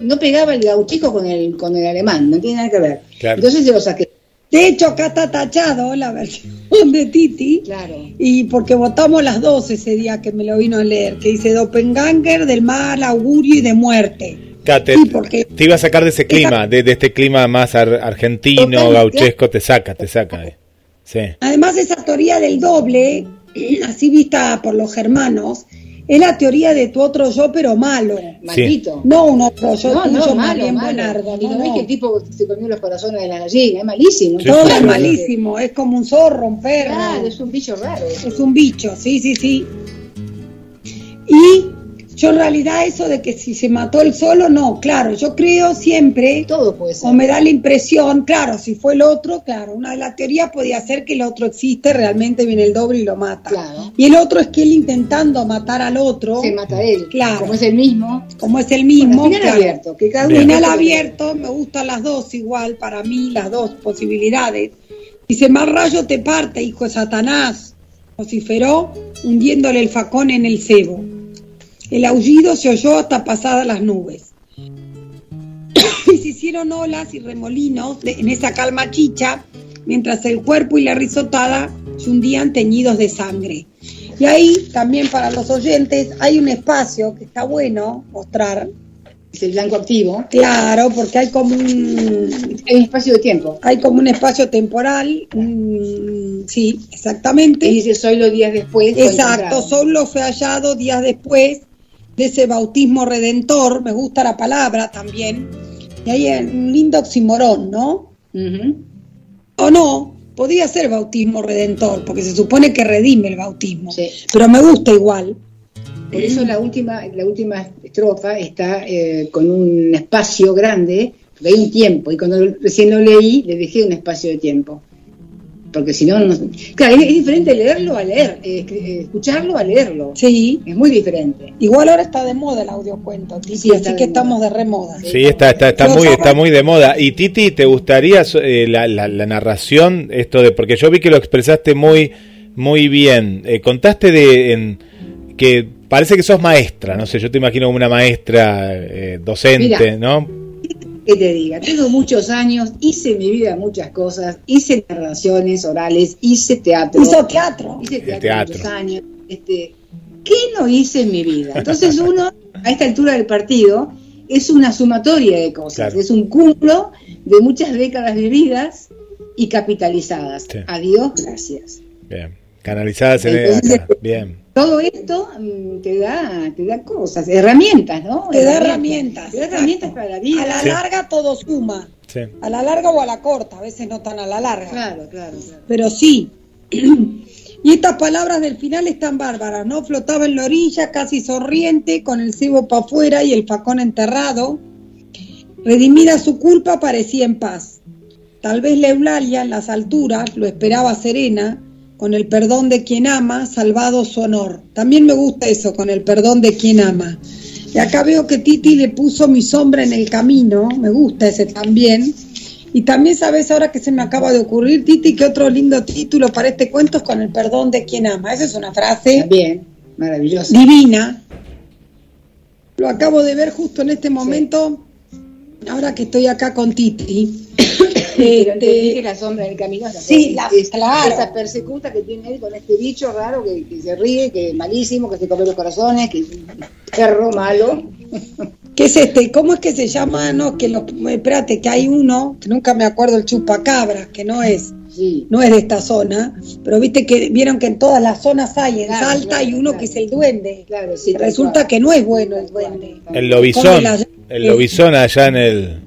no pegaba el gauchico con el, con el alemán, no tiene nada que ver. Claro. Entonces se lo saqué. De hecho, acá está tachado la versión de Titi. Claro. Y porque votamos las dos ese día que me lo vino a leer, que dice Doppelganger del mal augurio y de muerte. Cate, Sí, porque- te iba a sacar de ese clima, de, de este clima más ar- argentino, gauchesco, te saca, te saca. eh. Sí. Además, esa teoría del doble, así vista por los germanos, es la teoría de tu otro yo, pero malo. Maldito. No un otro yo No, tuyo no, malo, bien malo. buenardo. Y no, no no. que el tipo se comió los corazones de la gallina, es malísimo. Sí, Todo sí, es sí. malísimo, es como un zorro, un perro. Claro, es un bicho raro. Es un bicho, sí, sí, sí. Y yo en realidad eso de que si se mató él solo, no, claro, yo creo siempre, Todo puede ser. o me da la impresión, claro, si fue el otro, claro, una de las teorías podía ser que el otro existe, realmente viene el doble y lo mata. Claro. Y el otro es que él intentando matar al otro, Se mata a él. Claro. Como es el mismo. como es el mismo, Bueno, final claro. abierto. Que cada Bien. Final abierto, me gustan las dos igual, para mí las dos posibilidades. Dice, más rayo te parte, hijo de Satanás, vociferó, hundiéndole el facón en el cebo. El aullido se oyó hasta pasadas las nubes. y se hicieron olas y remolinos de- en esa calma chicha, mientras el cuerpo y la risotada se hundían teñidos de sangre. Y ahí también para los oyentes hay un espacio que está bueno mostrar, Es el blanco activo. Claro, porque hay como un Hay un espacio de tiempo. hay como un espacio temporal, sí, Y exactamente. dice, soy los días después. Exacto, solo fue hallado días después de ese bautismo redentor, me gusta la palabra también. Y hay un lindo oximorón, ¿no? Ujú. O no, podría ser bautismo redentor, porque se supone que redime el bautismo. Sí. Pero me gusta igual. Por eso la última, la última estrofa está eh, con un espacio grande, porque hay un tiempo, y cuando recién lo leí, le dejé un espacio de tiempo. Porque si no, no... Claro, es, es diferente leerlo a leer, eh, eh, escucharlo a leerlo. Sí. Es muy diferente. Igual ahora está de moda el audiocuento, Titi, Sí, está así que moda. estamos de remoda. Sí, está, está, está Lo muy, está muy de moda. Y Titi, ¿te gustaría eh, la, la, la narración, esto de, porque yo vi que lo expresaste muy, muy bien. Eh, contaste de en, que parece que sos maestra, no sé, yo te imagino como una maestra eh, docente, ¿no? Que te diga, tengo muchos años, hice en mi vida muchas cosas, hice narraciones orales, hice teatro. Hizo teatro. Hice teatro, muchos años. Este, ¿Qué no hice en mi vida? Entonces uno, a esta altura del partido, es una sumatoria de cosas, es un cúmulo de muchas décadas vividas y capitalizadas. Adiós, gracias. Bien, canalizadas en Entonces, Bien. Todo esto mm, te da, te da cosas, herramientas, ¿no? Te da herramientas. Te da herramientas para la vida. A la larga todo suma. A la larga o a la corta, a veces no tan a la larga. Claro, claro, claro. Pero sí. Y estas palabras del final están bárbaras, ¿no? Flotaba en la orilla, casi sonriente, con el cebo para afuera y el facón enterrado. Redimida su culpa, parecía en paz. Tal vez la Eulalia en las alturas lo esperaba serena, con el perdón de quien ama, salvado su honor. También me gusta eso, con el perdón de quien ama. Y acá veo que Titi le puso mi sombra en el camino, me gusta ese también. Y también sabes ahora que se me acaba de ocurrir, Titi, que otro lindo título para este cuento es con el perdón de quien ama. Esa es una frase bien, maravillosa. Divina. Lo acabo de ver justo en este momento, ahora que estoy acá con Titi. este, la sombra del camino sí, la, claro. esa persecuta que tiene él con este bicho raro que, se ríe, que es malísimo, que se come los corazones, que es un perro malo. ¿Qué es este? ¿Cómo es que se llama? No, que lo, espérate, que hay uno, que nunca me acuerdo el chupacabras, que no es, no es de esta zona, pero viste que vieron que en todas las zonas hay, en Salta hay uno que es el duende. Claro, sí, resulta que no es bueno el duende. El lobizón, el lobizón allá en el,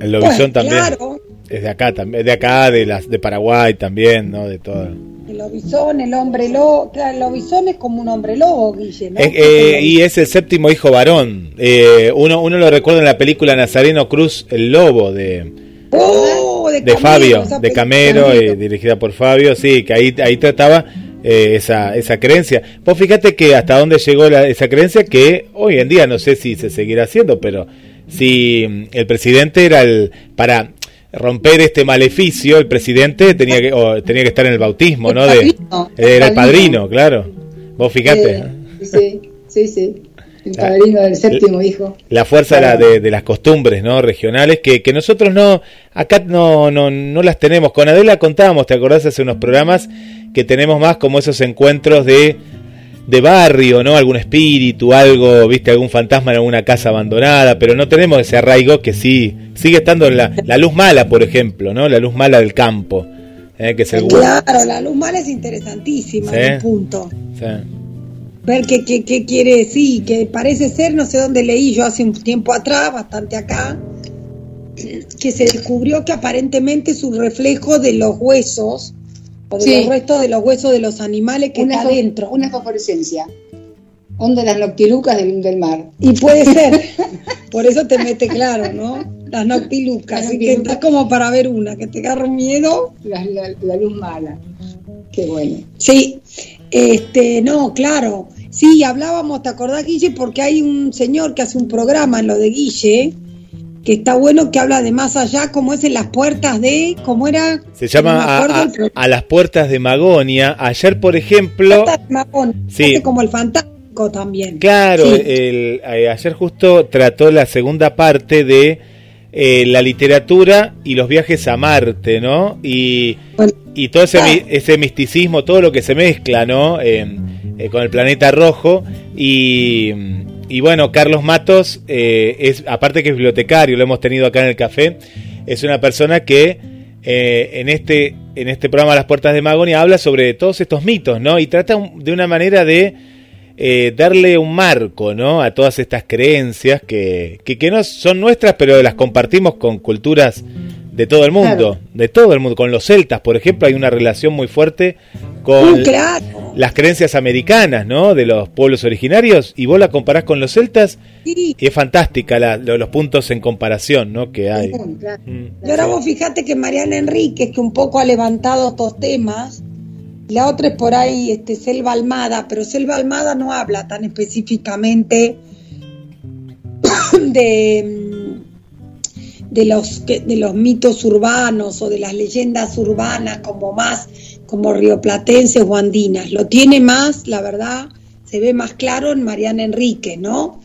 el lobizón también. Claro. Es de acá también, de acá, de las de Paraguay también, ¿no? De todo. El lobizón, el hombre lobo, claro, el lobizón es como un hombre lobo, Guille, ¿no? Eh, y es el séptimo hijo varón. Eh, uno, uno lo recuerda en la película Nazareno Cruz, El Lobo, de, oh, de, Fabio, de Camero, eh, dirigida por Fabio, sí, que ahí, ahí trataba esa, esa creencia. Pues fíjate que hasta dónde llegó esa creencia, que hoy en día no sé si se seguirá haciendo, pero si el presidente era el, para romper este maleficio, el presidente tenía que, tenía que estar en el bautismo, ¿no? de, era el padrino, claro. Vos fíjate. Eh, sí, sí, sí. El padrino del séptimo hijo. La fuerza de, de, las costumbres no regionales que, que nosotros no acá no, no, no las tenemos. Con Adela contábamos, ¿te acordás hace unos programas que tenemos más como esos encuentros de de barrio, ¿no? Algún espíritu, algo, viste, algún fantasma en alguna casa abandonada, pero no tenemos ese arraigo que sí, sigue estando en la, la luz mala, por ejemplo, ¿no? La luz mala del campo. ¿eh? Que claro, la luz mala es interesantísima, ¿Sí? punto. Sí. Ver qué, qué, qué quiere decir, que parece ser, no sé dónde leí yo hace un tiempo atrás, bastante acá, que se descubrió que aparentemente es un reflejo de los huesos de los restos de los huesos de los animales que está adentro. Una fosforescencia. Onda las noctilucas del, del, mar. Y puede ser. Por eso te mete claro, ¿no? Las noctilucas. Así que está como para ver una, que te agarra miedo. La, la, luz mala. Qué bueno. Sí, este, no, claro. Sí, hablábamos, ¿te acordás, Guille? Porque hay un señor que hace un programa en lo de Guille, que está bueno que habla de más allá, como es en las puertas de, ¿cómo era? Se llama a, las puertas de Magonia. Ayer, por ejemplo... sí. como el fantástico también. Claro, el, eh, ayer justo trató la segunda parte de eh, la literatura y los viajes a Marte, ¿no? Y, y todo ese, ese, misticismo, todo lo que se mezcla, ¿no? Eh, con el planeta rojo y y bueno, Carlos Matos eh, es, aparte que es bibliotecario, lo hemos tenido acá en el café, es una persona que eh, en, este, en este programa Las Puertas de Magonia habla sobre todos estos mitos, ¿no? Y trata de una manera de eh, darle un marco, ¿no? A todas estas creencias que, que, no son nuestras, pero las compartimos con culturas de todo el mundo, de todo el mundo. Con los celtas, por ejemplo, hay una relación muy fuerte con las creencias americanas, ¿no? De los pueblos originarios, y vos la comparás con los celtas, y es fantástica los puntos en comparación, ¿no? Que hay. Mm. Y ahora vos fijate que Mariana Enríquez, que un poco ha levantado estos temas, la otra es por ahí, este, Selva Almada, pero Selva Almada no habla tan específicamente de de los, de los mitos urbanos o de las leyendas urbanas como más como rioplatenses o andinas. Lo tiene más, la verdad, se ve más claro en Mariana Enríquez, ¿no?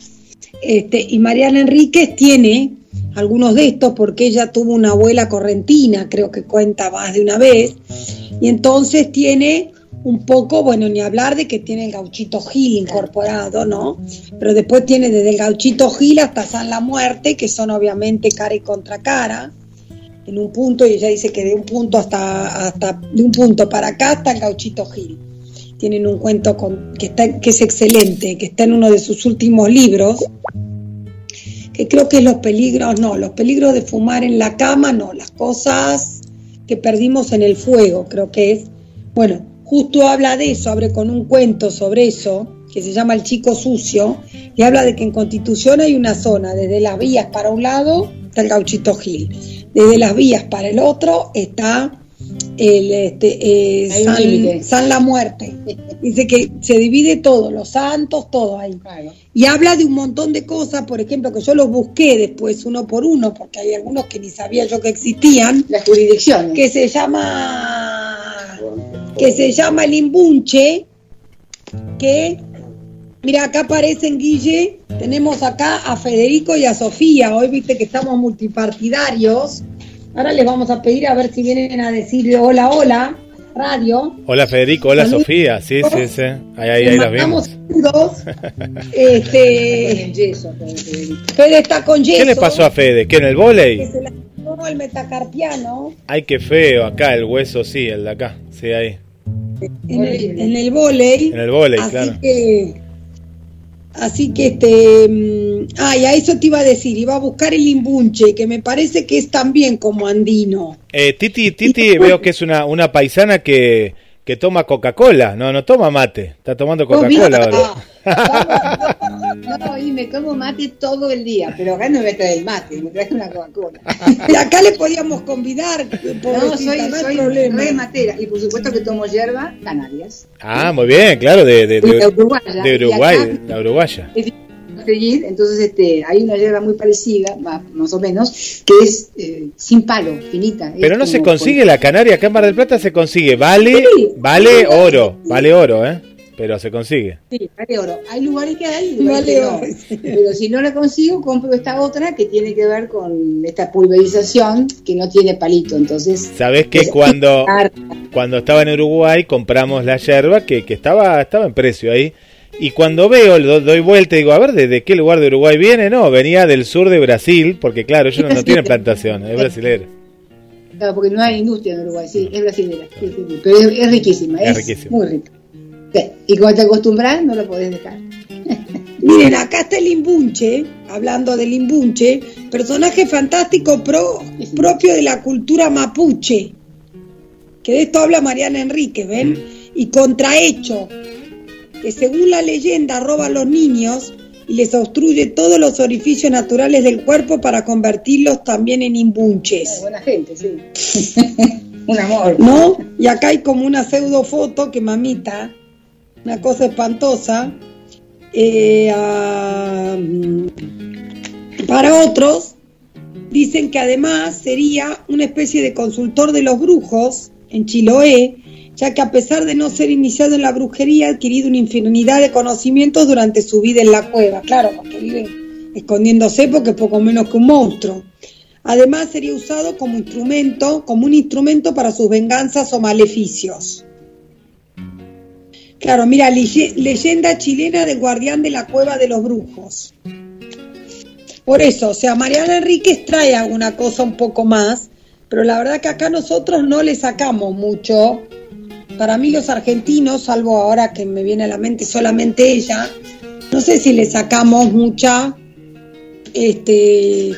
Este, y Mariana Enríquez tiene algunos de estos porque ella tuvo una abuela correntina, creo que cuenta más de una vez, y entonces tiene un poco, bueno, ni hablar de que tiene el gauchito Gil incorporado, ¿no? Pero después tiene desde el gauchito Gil hasta San La Muerte, que son obviamente cara y contra cara, en un punto, y ella dice que de un punto hasta, hasta de un punto para acá hasta el gauchito Gil. Tienen un cuento con, que, está, que es excelente, que está en uno de sus últimos libros, que creo que es los peligros, no, los peligros de fumar en la cama, no, las cosas que perdimos en el fuego, creo que es, bueno, justo habla de eso, abre con un cuento sobre eso, que se llama El Chico Sucio, y habla de que en Constitución hay una zona, desde las vías para un lado está el gauchito Gil, desde las vías para el otro está el este, eh, San, San, La Muerte. Dice que se divide todo, los santos, todo ahí. Y habla de un montón de cosas, por ejemplo, que yo los busqué después uno por uno, porque hay algunos que ni sabía yo que existían. Las jurisdicciones. Que se llama que se llama el imbunche, que, mira, acá aparecen Guille, tenemos acá a Federico y a Sofía, hoy viste que estamos multipartidarios, ahora les vamos a pedir a ver si vienen a decir hola, hola, radio. Hola Federico, hola Sofía, sí, sí, sí, ahí, ahí, ahí vemos. este, Fede está con yeso. ¿Qué le pasó a Fede? ¿Qué en el volei? Que se la el metacarpiano. Ay, qué feo, acá el hueso, sí, el de acá, sí, ahí. En el, en el volei. En el volei, así claro. Que, así que este. Mm, ah, y a eso te iba a decir, iba a buscar el imbunche, que me parece que es también como andino. Eh, Titi, Titi, veo que es una, una paisana que, que toma Coca-Cola. No, no toma mate, está tomando Coca-Cola ahora. No, no, y me tomo mate todo el día, pero acá no me trae el mate, me trae una Coca-Cola. Y acá le podíamos convidar, no, soy, no soy re matera, y por supuesto que tomo hierba canarias. Ah, muy bien, claro, de, de, de, de Uruguaya, de Uruguay, la uruguaya. Entonces este, hay una hierba muy parecida, más o menos, que es eh, sin palo, finita. Pero no se consigue la canaria, acá en Mar del Plata se consigue, vale, sí, vale oro, vale oro, ¿eh? Pero se consigue. Sí, vale oro. Hay lugares que hay, lugares vale que no. Pero si no la consigo, compro esta otra que tiene que ver con esta pulverización que no tiene palito. Entonces. Sabes que cuando, cuando estaba en Uruguay compramos la yerba que, que estaba, estaba en precio ahí. Y cuando veo, doy vuelta y digo, a ver, ¿de qué lugar de Uruguay viene? No, venía del sur de Brasil, porque claro, ellos no, no tienen plantación, es brasilero. Claro, porque no hay industria en Uruguay, sí, es brasilera. Sí, sí, sí. Pero es, es riquísima, es, es riquísima. muy rica. Sí. Y cuando te acostumbras, no lo podés dejar. Miren, acá está el imbunche, hablando del imbunche, personaje fantástico pro, propio de la cultura mapuche, que de esto habla Mariana Enrique, ¿ven? Mm. Y contrahecho, que según la leyenda roba a los niños y les obstruye todos los orificios naturales del cuerpo para convertirlos también en imbunches. Buena gente, sí. Un amor. ¿No? Y acá hay como una pseudo foto que mamita, una cosa espantosa. Eh, uh, para otros, dicen que además sería una especie de consultor de los brujos en Chiloé, ya que a pesar de no ser iniciado en la brujería, ha adquirido una infinidad de conocimientos durante su vida en la cueva, claro, porque vive escondiéndose porque es poco menos que un monstruo. Además sería usado como instrumento, como un instrumento para sus venganzas o maleficios. Claro, mira, leyenda chilena del guardián de la cueva de los brujos. Por eso, o sea, Mariana Enríquez trae alguna cosa un poco más, pero la verdad que acá nosotros no le sacamos mucho para mí los argentinos, salvo ahora que me viene a la mente solamente ella, no sé si le sacamos mucha, este,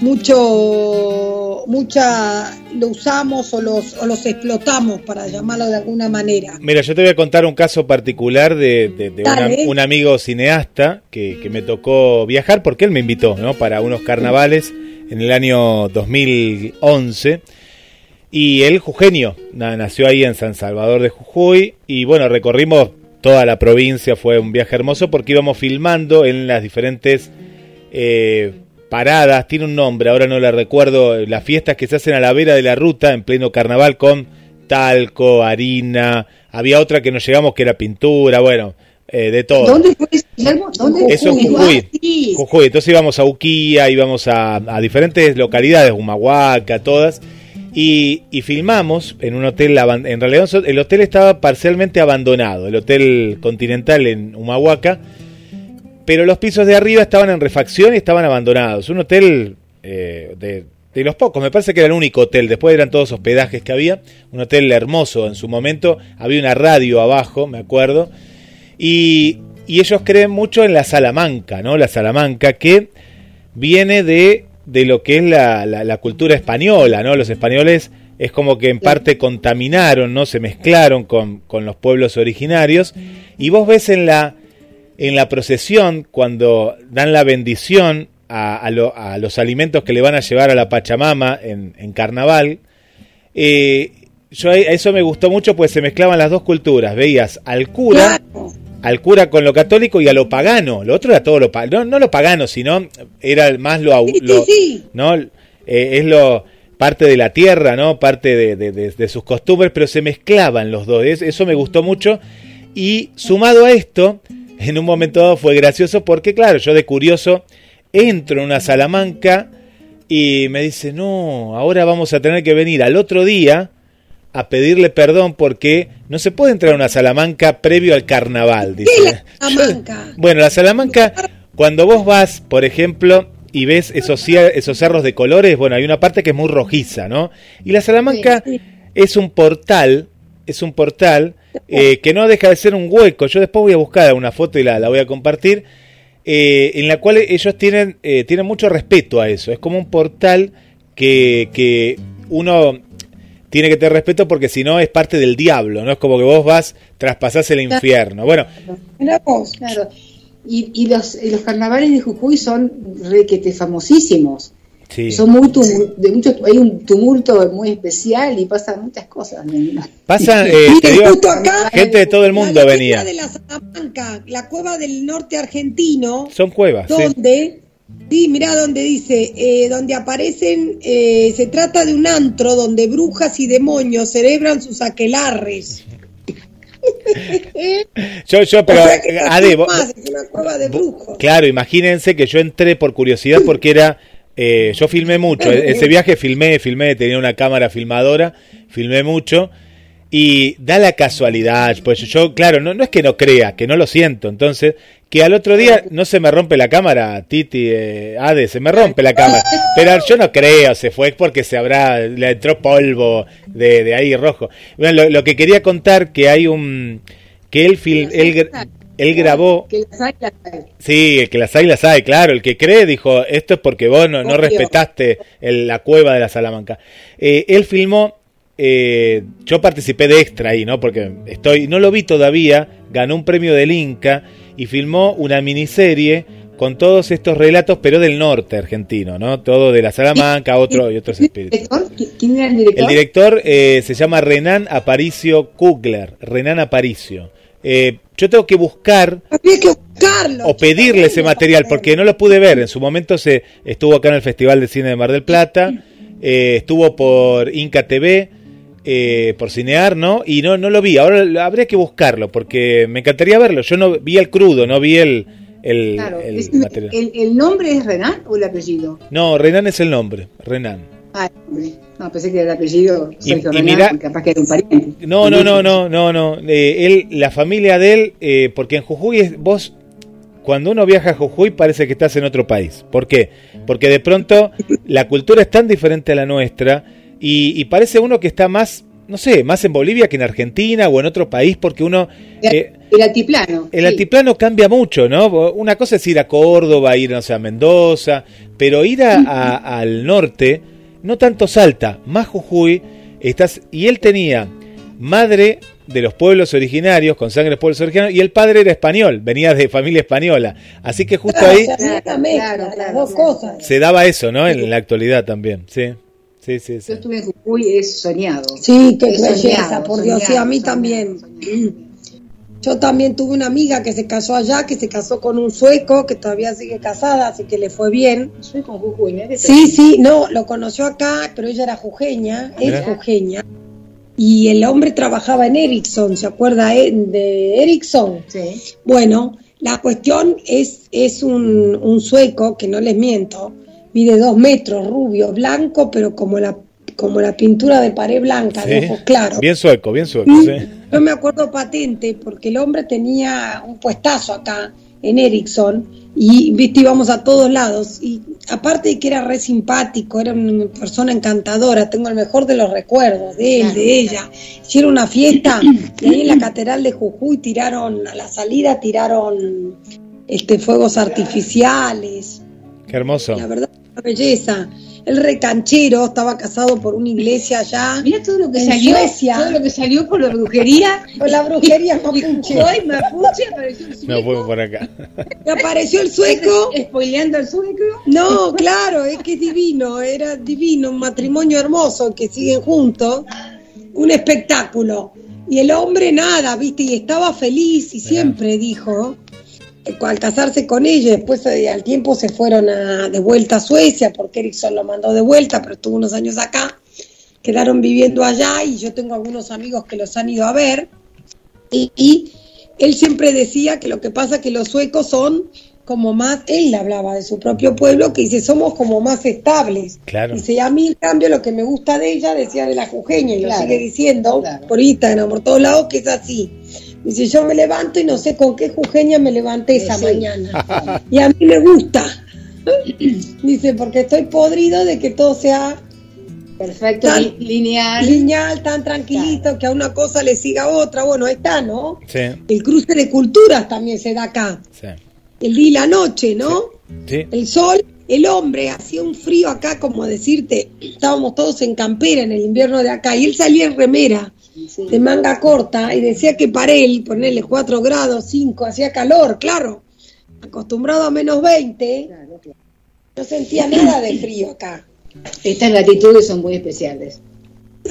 mucho, mucha, lo usamos o los, o los explotamos, para llamarlo de alguna manera. Mira, yo te voy a contar un caso particular de, de, de una, un amigo cineasta que, que, me tocó viajar porque él me invitó, ¿no? Para unos carnavales en el año 2011 y él, Jugenio, nació ahí en San Salvador de Jujuy. Y bueno, recorrimos toda la provincia. Fue un viaje hermoso porque íbamos filmando en las diferentes eh, paradas. Tiene un nombre, ahora no la recuerdo. Las fiestas que se hacen a la vera de la ruta en pleno carnaval con talco, harina. Había otra que nos llegamos que era pintura. Bueno, eh, de todo. ¿Dónde fue? ¿Dónde? Eso en Jujuy. Jujuy. Entonces íbamos a Uquía, íbamos a, a diferentes localidades, Humahuaca, todas. Y, y, filmamos en un hotel, en realidad el hotel estaba parcialmente abandonado, el hotel continental en Humahuaca, pero los pisos de arriba estaban en refacción y estaban abandonados. Un hotel eh, de, de, los pocos, me parece que era el único hotel, después eran todos hospedajes que había, un hotel hermoso en su momento, había una radio abajo, me acuerdo, y, y ellos creen mucho en la Salamanca, ¿no? La Salamanca que viene de, de lo que es la, la, la, cultura española, ¿no? Los españoles es como que en parte contaminaron, ¿no? Se mezclaron con, con los pueblos originarios. Y vos ves en la, en la procesión, cuando dan la bendición a, a, lo, a los alimentos que le van a llevar a la Pachamama en, en carnaval, eh, yo a eso me gustó mucho, pues se mezclaban las dos culturas. Veías al cura, al cura con lo católico y a lo pagano. Lo otro era todo lo no, no lo pagano, sino era más lo, lo no eh, es lo parte de la tierra, no parte de, de, de, de, sus costumbres, pero se mezclaban los dos. Eso me gustó mucho y sumado a esto, en un momento dado fue gracioso porque claro, yo de curioso entro en una Salamanca y me dice no, ahora vamos a tener que venir al otro día a pedirle perdón porque no se puede entrar a una Salamanca previo al carnaval. Dice. ¿Qué la Salamanca? Bueno, la Salamanca, cuando vos vas, por ejemplo, y ves esos, esos cerros de colores, bueno, hay una parte que es muy rojiza, ¿no? Y la Salamanca sí, sí. es un portal, es un portal eh, que no deja de ser un hueco. Yo después voy a buscar una foto y la, la voy a compartir, eh, en la cual ellos tienen, eh, tienen mucho respeto a eso. Es como un portal que, que uno tiene que tener respeto porque si no es parte del diablo, ¿no? Es como que vos vas, traspasás el infierno. Bueno. Claro. Y, y los, los carnavales de Jujuy son requete famosísimos. Sí. Son muy de mucho, hay un tumulto muy especial y pasan muchas cosas. Pasan, eh, digo, acá, gente de todo el mundo la venía. de la Salamanca, la cueva del norte argentino. Son cuevas. Donde sí. Sí, mira donde dice, eh, donde aparecen, eh, se trata de un antro donde brujas y demonios celebran sus aquelarres. yo, yo, pero, o sea que Ade, vos, más, es una cueva de brujos. Claro, imagínense que yo entré por curiosidad porque era, eh, yo filmé mucho, ese viaje filmé, filmé, tenía una cámara filmadora, filmé mucho. Y da la casualidad, pues yo, claro, no, no es que no crea, que no lo siento, entonces, que al otro día no se me rompe la cámara, Titi, eh, Ade, se me rompe la cámara, pero yo no creo, se fue porque se habrá, le entró polvo de, de ahí rojo. Bueno, lo, lo, que quería contar, que hay un, que él, fil, él, él grabó. Que las hay, las hay. Sí, el que las hay, las hay, claro. El que cree dijo, esto es porque vos no, no respetaste el, la cueva de la Salamanca. Eh, él filmó eh, yo participé de extra ahí, ¿no? Porque estoy, no lo vi todavía, ganó un premio del Inca y filmó una miniserie con todos estos relatos, pero del norte argentino, ¿no? Todo de la Salamanca, otro y otros espíritus. ¿Quién era el director? El director eh, se llama Renan Aparicio Kugler, Renan Aparicio. Eh, yo tengo que buscar Había que buscarlo, o pedirle ese material porque no lo pude ver. En su momento se estuvo acá en el Festival de Cine de Mar del Plata, eh, estuvo por Inca TV, eh, por cinear, ¿no? Y no, no lo vi. Ahora habría que buscarlo porque me encantaría verlo. Yo no vi el crudo, no vi el, el, claro, el, es, el, el nombre es Renan o el apellido? No, Renan es el nombre, Renan. Ah, no, pensé que era el apellido Sergio y, y mira, Renan, capaz que era un pariente. No, no, no, no, no, no. Eh, él, la familia de él, eh, porque en Jujuy es, vos cuando uno viaja a Jujuy parece que estás en otro país. ¿Por qué? Porque de pronto la cultura es tan diferente a la nuestra y, y, parece uno que está más, no sé, más en Bolivia que en Argentina o en otro país porque uno... Eh, el altiplano. El sí. altiplano cambia mucho, ¿no? Una cosa es ir a Córdoba, ir, no sé, a Mendoza, pero ir a, a, al norte, no tanto Salta, más Jujuy, estás... Y él tenía madre de los pueblos originarios, con sangre de los pueblos originarios, y el padre era español, venía de familia española. Así que justo claro, ahí claro, las dos cosas. se daba eso, ¿no? En la actualidad también, sí. Sí, sí, sí. Yo estuve en Jujuy, es soñado. Sí, qué es belleza, soñado, por Dios, soñado, sí, a mí soñado, también. Yo también tuve una amiga que se casó allá, que se casó con un sueco, que todavía sigue casada, así que le fue bien. Sueco Jujuy, ¿no? Sí, sí, no, lo conoció acá, pero ella era jujeña, es jujeña. y el hombre trabajaba en Ericsson, ¿se acuerda eh, de Ericsson? Sí. Bueno, la cuestión es, es un, un sueco, que no les miento, mide dos metros, rubio, blanco, pero como la como la pintura de pared blanca, de ojos claros. Bien sueco, bien sueco, Y sí. Yo me acuerdo patente porque el hombre tenía un puestazo acá en Ericsson y viste íbamos a todos lados y aparte de que era re simpático, era una persona encantadora, tengo el mejor de los recuerdos de él, Claro, de ella. Hicieron una fiesta y ahí en la catedral de Jujuy tiraron a la salida tiraron este fuegos artificiales. Qué hermoso. La verdad, una belleza. El recanchero estaba casado por una iglesia allá. Mira todo lo que En salió, Suecia. todo lo que salió por la brujería. Con la brujería mapuche. Hoy mapuche apareció el No sueco. fuimos por acá. Me apareció el sueco. Spoileando al sueco. No, claro, es que es divino, era divino, un matrimonio hermoso que siguen juntos, un espectáculo. Y el hombre nada, viste, y estaba feliz y siempre dijo, al casarse con ella, después eh, al tiempo se fueron de vuelta a Suecia, porque Erickson lo mandó de vuelta, pero estuvo unos años acá, quedaron viviendo allá y yo tengo algunos amigos que los han ido a ver. Y, y él siempre decía que lo que pasa es que los suecos son como más, él hablaba de su propio pueblo, que dice, somos como más estables. Claro. Dice, y a mí, en cambio, lo que me gusta de ella, decía de la jujeña, y Claro. lo sigue diciendo Claro. por Instagram, por todos lados, que es así. Dice, yo me levanto y no sé con qué jujeña me levanté esa Sí. mañana. y a mí me gusta. Dice, porque estoy podrido de que todo sea Perfecto, Tan- lineal. lineal, tan tranquilito, que a una cosa le siga a otra. Bueno, ahí está, ¿no? Sí, El cruce de culturas también se da acá. sí. El día y la noche, ¿no? Sí, El sol, el hombre, hacía un frío acá, como decirte, estábamos todos en campera en el invierno de acá, y él salía en remera, Sí. de manga corta, y decía que para él, ponerle 4 grados, 5, hacía calor, claro, acostumbrado a menos 20, Claro, claro. no sentía nada de frío acá. Estas latitudes son muy especiales.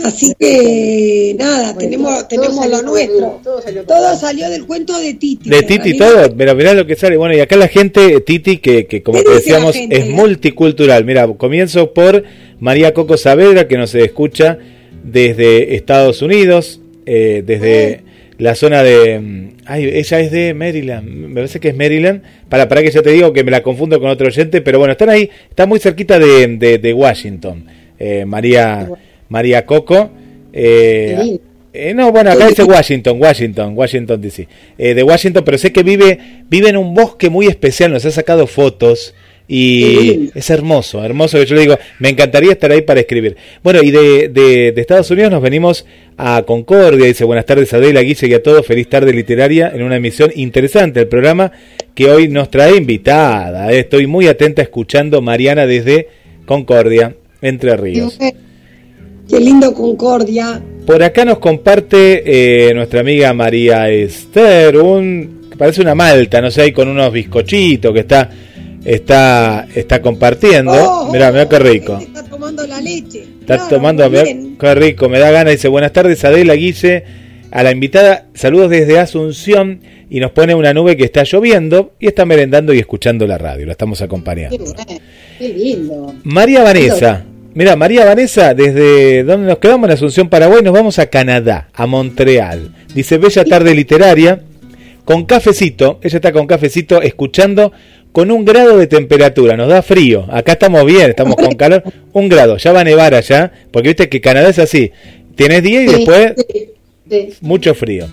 Así que nada, Bueno, tenemos, tenemos lo nuestro. todo salió Todo del cuento de Titi. De Titi todo, pero mirá lo que sale. Bueno, y acá la gente, Titi, que, que como ¿Qué te decíamos, gente? es multicultural. Mira, comienzo por María Coco Saavedra, que nos escucha desde Estados Unidos, eh, desde la zona de... mm, Ay, ella es de Maryland, me parece que es Maryland. Para, para que ya te digo que me la confundo con otro oyente, pero bueno, están ahí, está muy cerquita de, de, de Washington. Eh, María, María Coco. eh, eh, no, bueno, acá dice Washington, Washington, Washington DC. Eh, de Washington, pero sé que vive, vive en un bosque muy especial, nos ha sacado fotos y es hermoso, hermoso. Yo le digo, me encantaría estar ahí para escribir. Bueno, y de, de, de Estados Unidos nos venimos a Concordia, dice buenas tardes Adela, Guille y a todos, feliz tarde literaria en una emisión interesante, el programa que hoy nos trae invitada. eh. Estoy muy atenta escuchando Mariana desde Concordia, Entre Ríos. Qué lindo Concordia. Por acá nos comparte eh, nuestra amiga María Esther, un parece una malta, no sé, ahí con unos bizcochitos que está está está compartiendo. Oh, Mirá, mirá qué rico. este Está tomando la leche. Está Claro, tomando, mirá qué rico, me da ganas. Dice, buenas tardes Adela Guille, a la invitada, saludos desde Asunción y nos pone una nube que está lloviendo y está merendando y escuchando la radio, la estamos acompañando. qué lindo. María Vanessa. Mira, María Vanessa, desde donde nos quedamos en Asunción, Paraguay, nos vamos a Canadá, a Montreal. Dice, bella tarde literaria, con cafecito, ella está con cafecito escuchando con un grado de temperatura, nos da frío, acá estamos bien, estamos con calor, un grado, ya va a nevar allá, porque viste que Canadá es así, tienes 10 y Sí, después sí, sí. mucho frío,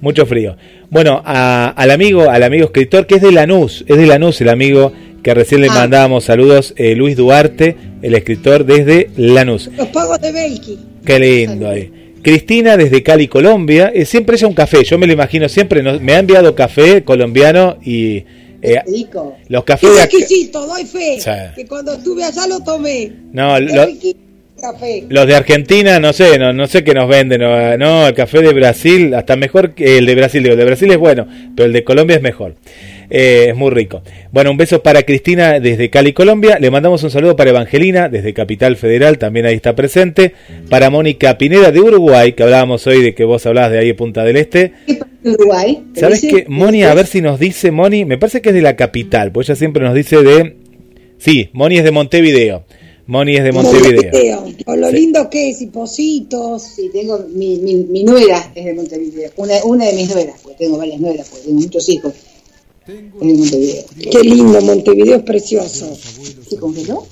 mucho frío. Bueno, a- al amigo, al amigo escritor que es de Lanús, es de Lanús el amigo que recién le Ah. mandábamos saludos, eh, Luis Duarte, el escritor desde Lanús. Los pagos de Belki. Qué lindo ahí. Cristina desde Cali, Colombia, eh, siempre ella un café, yo me lo imagino siempre, nos- me ha enviado café colombiano y eh, los cafés Es exquisito, doy fe. Sí. Que cuando estuve allá lo tomé. no, lo- café. Los de Argentina, no sé, no, no sé qué nos venden. No, no, el café de Brasil, hasta mejor que el de Brasil. Digo, el de Brasil es bueno, pero el de Colombia es mejor. Eh, es muy rico. Bueno, un beso para Cristina desde Cali, Colombia. Le mandamos un saludo para Evangelina desde Capital Federal, también ahí está presente. Para Mónica Pineda de Uruguay, que hablábamos hoy de que vos hablabas de ahí de Punta del Este. ¿Qué pasa en Uruguay? ¿Te ¿Sabes qué? Moni, a ver si nos dice, Moni, me parece que es de la capital, pues ella siempre nos dice de... Sí, Moni es de Montevideo. Moni es de Montevideo. O lo lindo que es, y Positos. Sí, tengo mi, mi, mi, nuera es de Montevideo. Una, una de mis nueras, pues tengo varias nueras, pues tengo muchos hijos. Montevideo. Qué lindo, Montevideo es precioso. ¿Se congeló?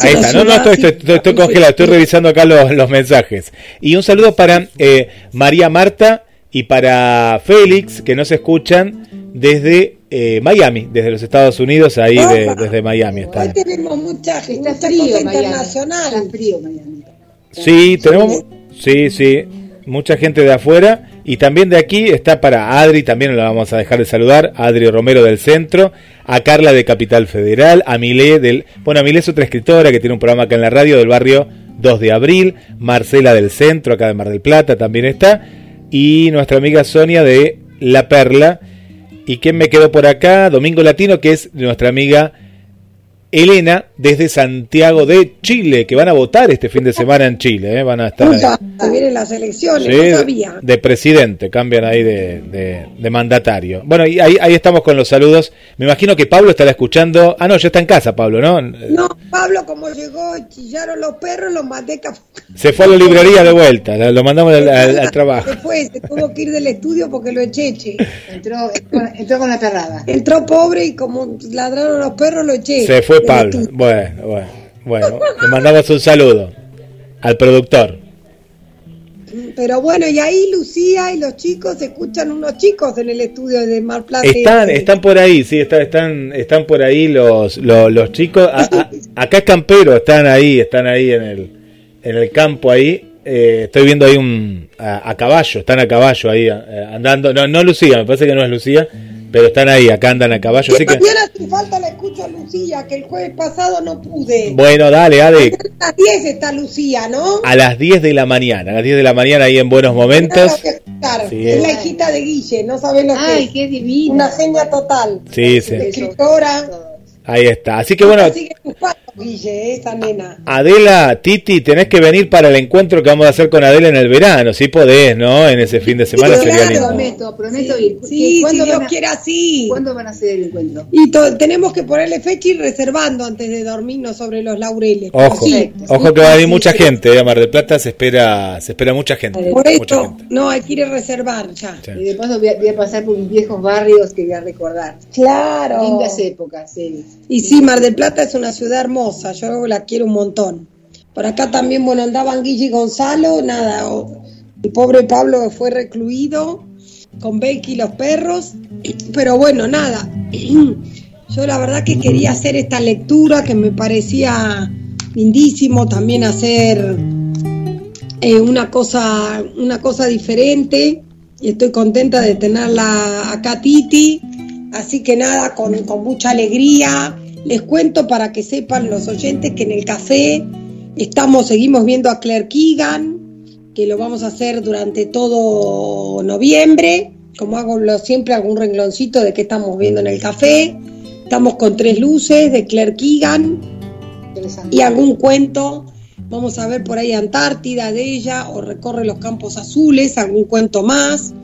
Ahí está, no, no, estoy, estoy, estoy, congelado, estoy revisando acá los, los mensajes. Y un saludo para eh, María Marta y para Félix, que nos escuchan desde eh, Miami, desde los Estados Unidos, ahí de, desde Miami está. Hoy tenemos mucha, mucha frío, cosa internacional. Está frío Miami. Sí, tenemos, sí, sí, mucha gente de afuera y también de aquí está para Adri, también la vamos a dejar de saludar, Adri Romero del Centro, a Carla de Capital Federal, a Milé del, bueno, a Milé es otra escritora que tiene un programa acá en la radio del barrio 2 de abril, Marcela del Centro, acá de Mar del Plata también está, y nuestra amiga Sonia de La Perla, ¿Y quién me quedó por acá? Domingo Latino, que es nuestra amiga Elena desde Santiago de Chile, que van a votar este fin de semana en Chile, ¿eh? van a estar ahí. las elecciones, sabía. De presidente, cambian ahí de, de, mandatario. Bueno, y ahí, ahí estamos con los saludos. Me imagino que Pablo estará escuchando. Ah, no, ya está en casa, Pablo, ¿no? No, Pablo, como llegó, chillaron los perros, los mandé. Se fue a la librería de vuelta, lo mandamos al, trabajo. Después se tuvo que ir del estudio porque lo eché. Entró, entró con la perrada. Entró pobre y como ladraron los perros, lo eché. Se fue Pablo. Bueno, bueno, bueno. Le mandamos un saludo al productor. Pero bueno, y ahí Lucía y los chicos escuchan unos chicos en el estudio de Mar Plata. Están, están por ahí, sí, están, están por ahí los, los, chicos. acá es campero, están ahí, están ahí en el, en el campo ahí. Eh, estoy viendo ahí un a, caballo, están a caballo ahí eh, andando. No, no Lucía, me parece que no es Lucía pero están ahí, acá andan a caballo. Así mañana sin falta la escucho a Lucía, que el jueves pasado no pude. Bueno, dale, Ade. A las 10 está Lucía, ¿no? A las 10 de la mañana, a las 10 de la mañana ahí en Buenos Momentos. Sí, es la hijita de Guille, no sabes lo que Ay, qué divina. Una seña total. Sí, sí. Escritora. Ahí está. Así que bueno. Guille, esa nena. Adela, Titi, tenés que venir para el encuentro que vamos a hacer con Adela en el verano. Si podés, ¿no? En ese fin de semana sí, sería claro, Prometo, prometo ir. Sí, si Dios quiera, sí. ¿Cuándo van a hacer el encuentro? Y tenemos que ponerle fecha y reservando antes de dormirnos sobre los laureles. Ojo, ojo que va a venir mucha gente. A Mar del Plata se espera, se espera mucha gente. Por esto, no, hay que ir a reservar ya. Y de paso voy a, voy a, pasar por mis viejos barrios que voy a recordar. Claro. Lindas épocas, sí. Y sí, Mar del Plata es una ciudad hermosa, yo la quiero un montón. Por acá también, bueno, andaban Guille y Gonzalo, nada, el pobre Pablo fue recluido con Becky y los perros, pero bueno, nada. Yo la verdad que quería hacer esta lectura que me parecía lindísimo también hacer eh, una cosa una cosa diferente y estoy contenta de tenerla acá Titi así que nada con, con mucha alegría les cuento para que sepan los oyentes que en el café estamos, seguimos viendo a Claire Keegan, que lo vamos a hacer durante todo noviembre. Como hago siempre, algún rengloncito de qué estamos viendo en el café. Estamos con tres luces de Claire Keegan y algún cuento. Vamos a ver por ahí Antártida de ella o recorre los campos azules, algún cuento más.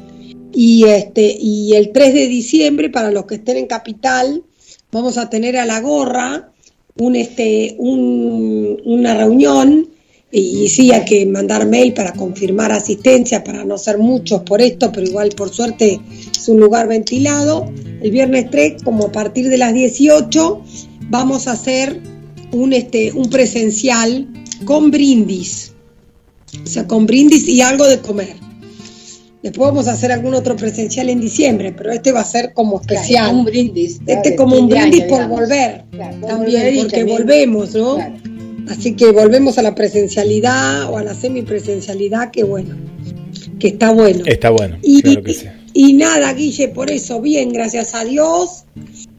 Y, este, y el 3 de diciembre, para los que estén en Capital, vamos a tener a la gorra un, este, una reunión y, sí hay que mandar mail para confirmar asistencia, para no ser muchos por esto, pero igual por suerte es un lugar ventilado. El viernes 3, como a partir de las 18, vamos a hacer un, este, un presencial con brindis, o sea, con brindis y algo de comer. Después vamos a hacer algún otro presencial en diciembre, pero este va a ser como especial. un brindis. Este como un brindis por volver. también, porque volvemos, ¿no? Así que volvemos a la presencialidad o a la semipresencialidad, que bueno, que está bueno. Está bueno. Y, y nada, Guille, por eso, bien, gracias a Dios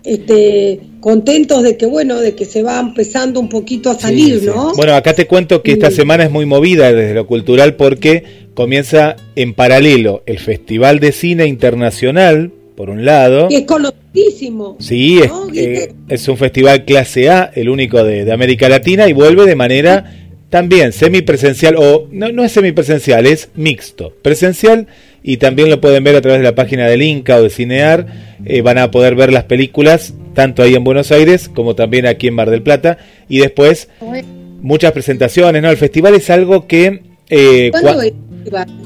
este, contentos de que bueno, de que se va empezando un poquito a salir, ¿no? Bueno, acá te cuento que esta semana es muy movida desde lo cultural porque comienza en paralelo el Festival de Cine Internacional, por un lado. Y es conocidísimo. Sí, eh, es, un festival clase A, el único de, de América Latina, y vuelve de manera también semipresencial, o no, no es semipresencial, es mixto. Presencial y también lo pueden ver a través de la página del Inca o de Cinear. Eh, van a poder ver las películas tanto ahí en Buenos Aires como también aquí en Mar del Plata. Y después muchas presentaciones, ¿no? El festival es algo que... Eh,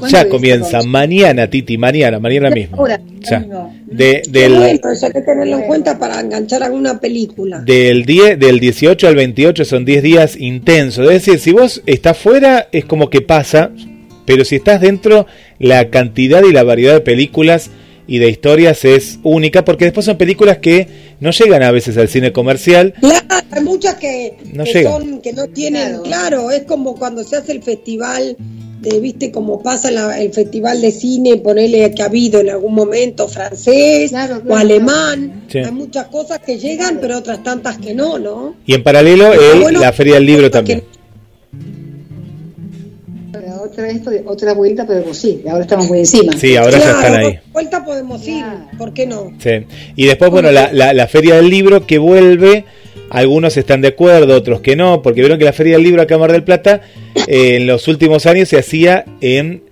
ya comienza mañana, Titi, mañana, mañana mismo. ya. De, del, hay que tenerlo en cuenta para enganchar alguna película. Del, 10, del 18 al 28 son 10 días intensos. Es decir, si vos estás fuera, es como que pasa, pero si estás dentro, la cantidad y la variedad de películas y de historias es única, porque después son películas que no llegan a veces al cine comercial. Claro, hay muchas que no, son, que no tienen, claro, es como cuando se hace el festival viste cómo pasa el festival de cine, ponerle que ha habido en algún momento francés o alemán. Hay muchas cosas que llegan, pero otras tantas que no, ¿no? Y en paralelo la Feria del Libro también. Otra, otra vuelta podemos ir, ahora estamos muy encima. Sí, ahora ya están ahí. Vuelta podemos ir, ¿por qué no? Sí. Y después, bueno, la, la, la Feria del Libro que vuelve algunos están de acuerdo, otros que no, porque vieron que la Feria del Libro acá en Mar del Plata eh, en los últimos años se hacía en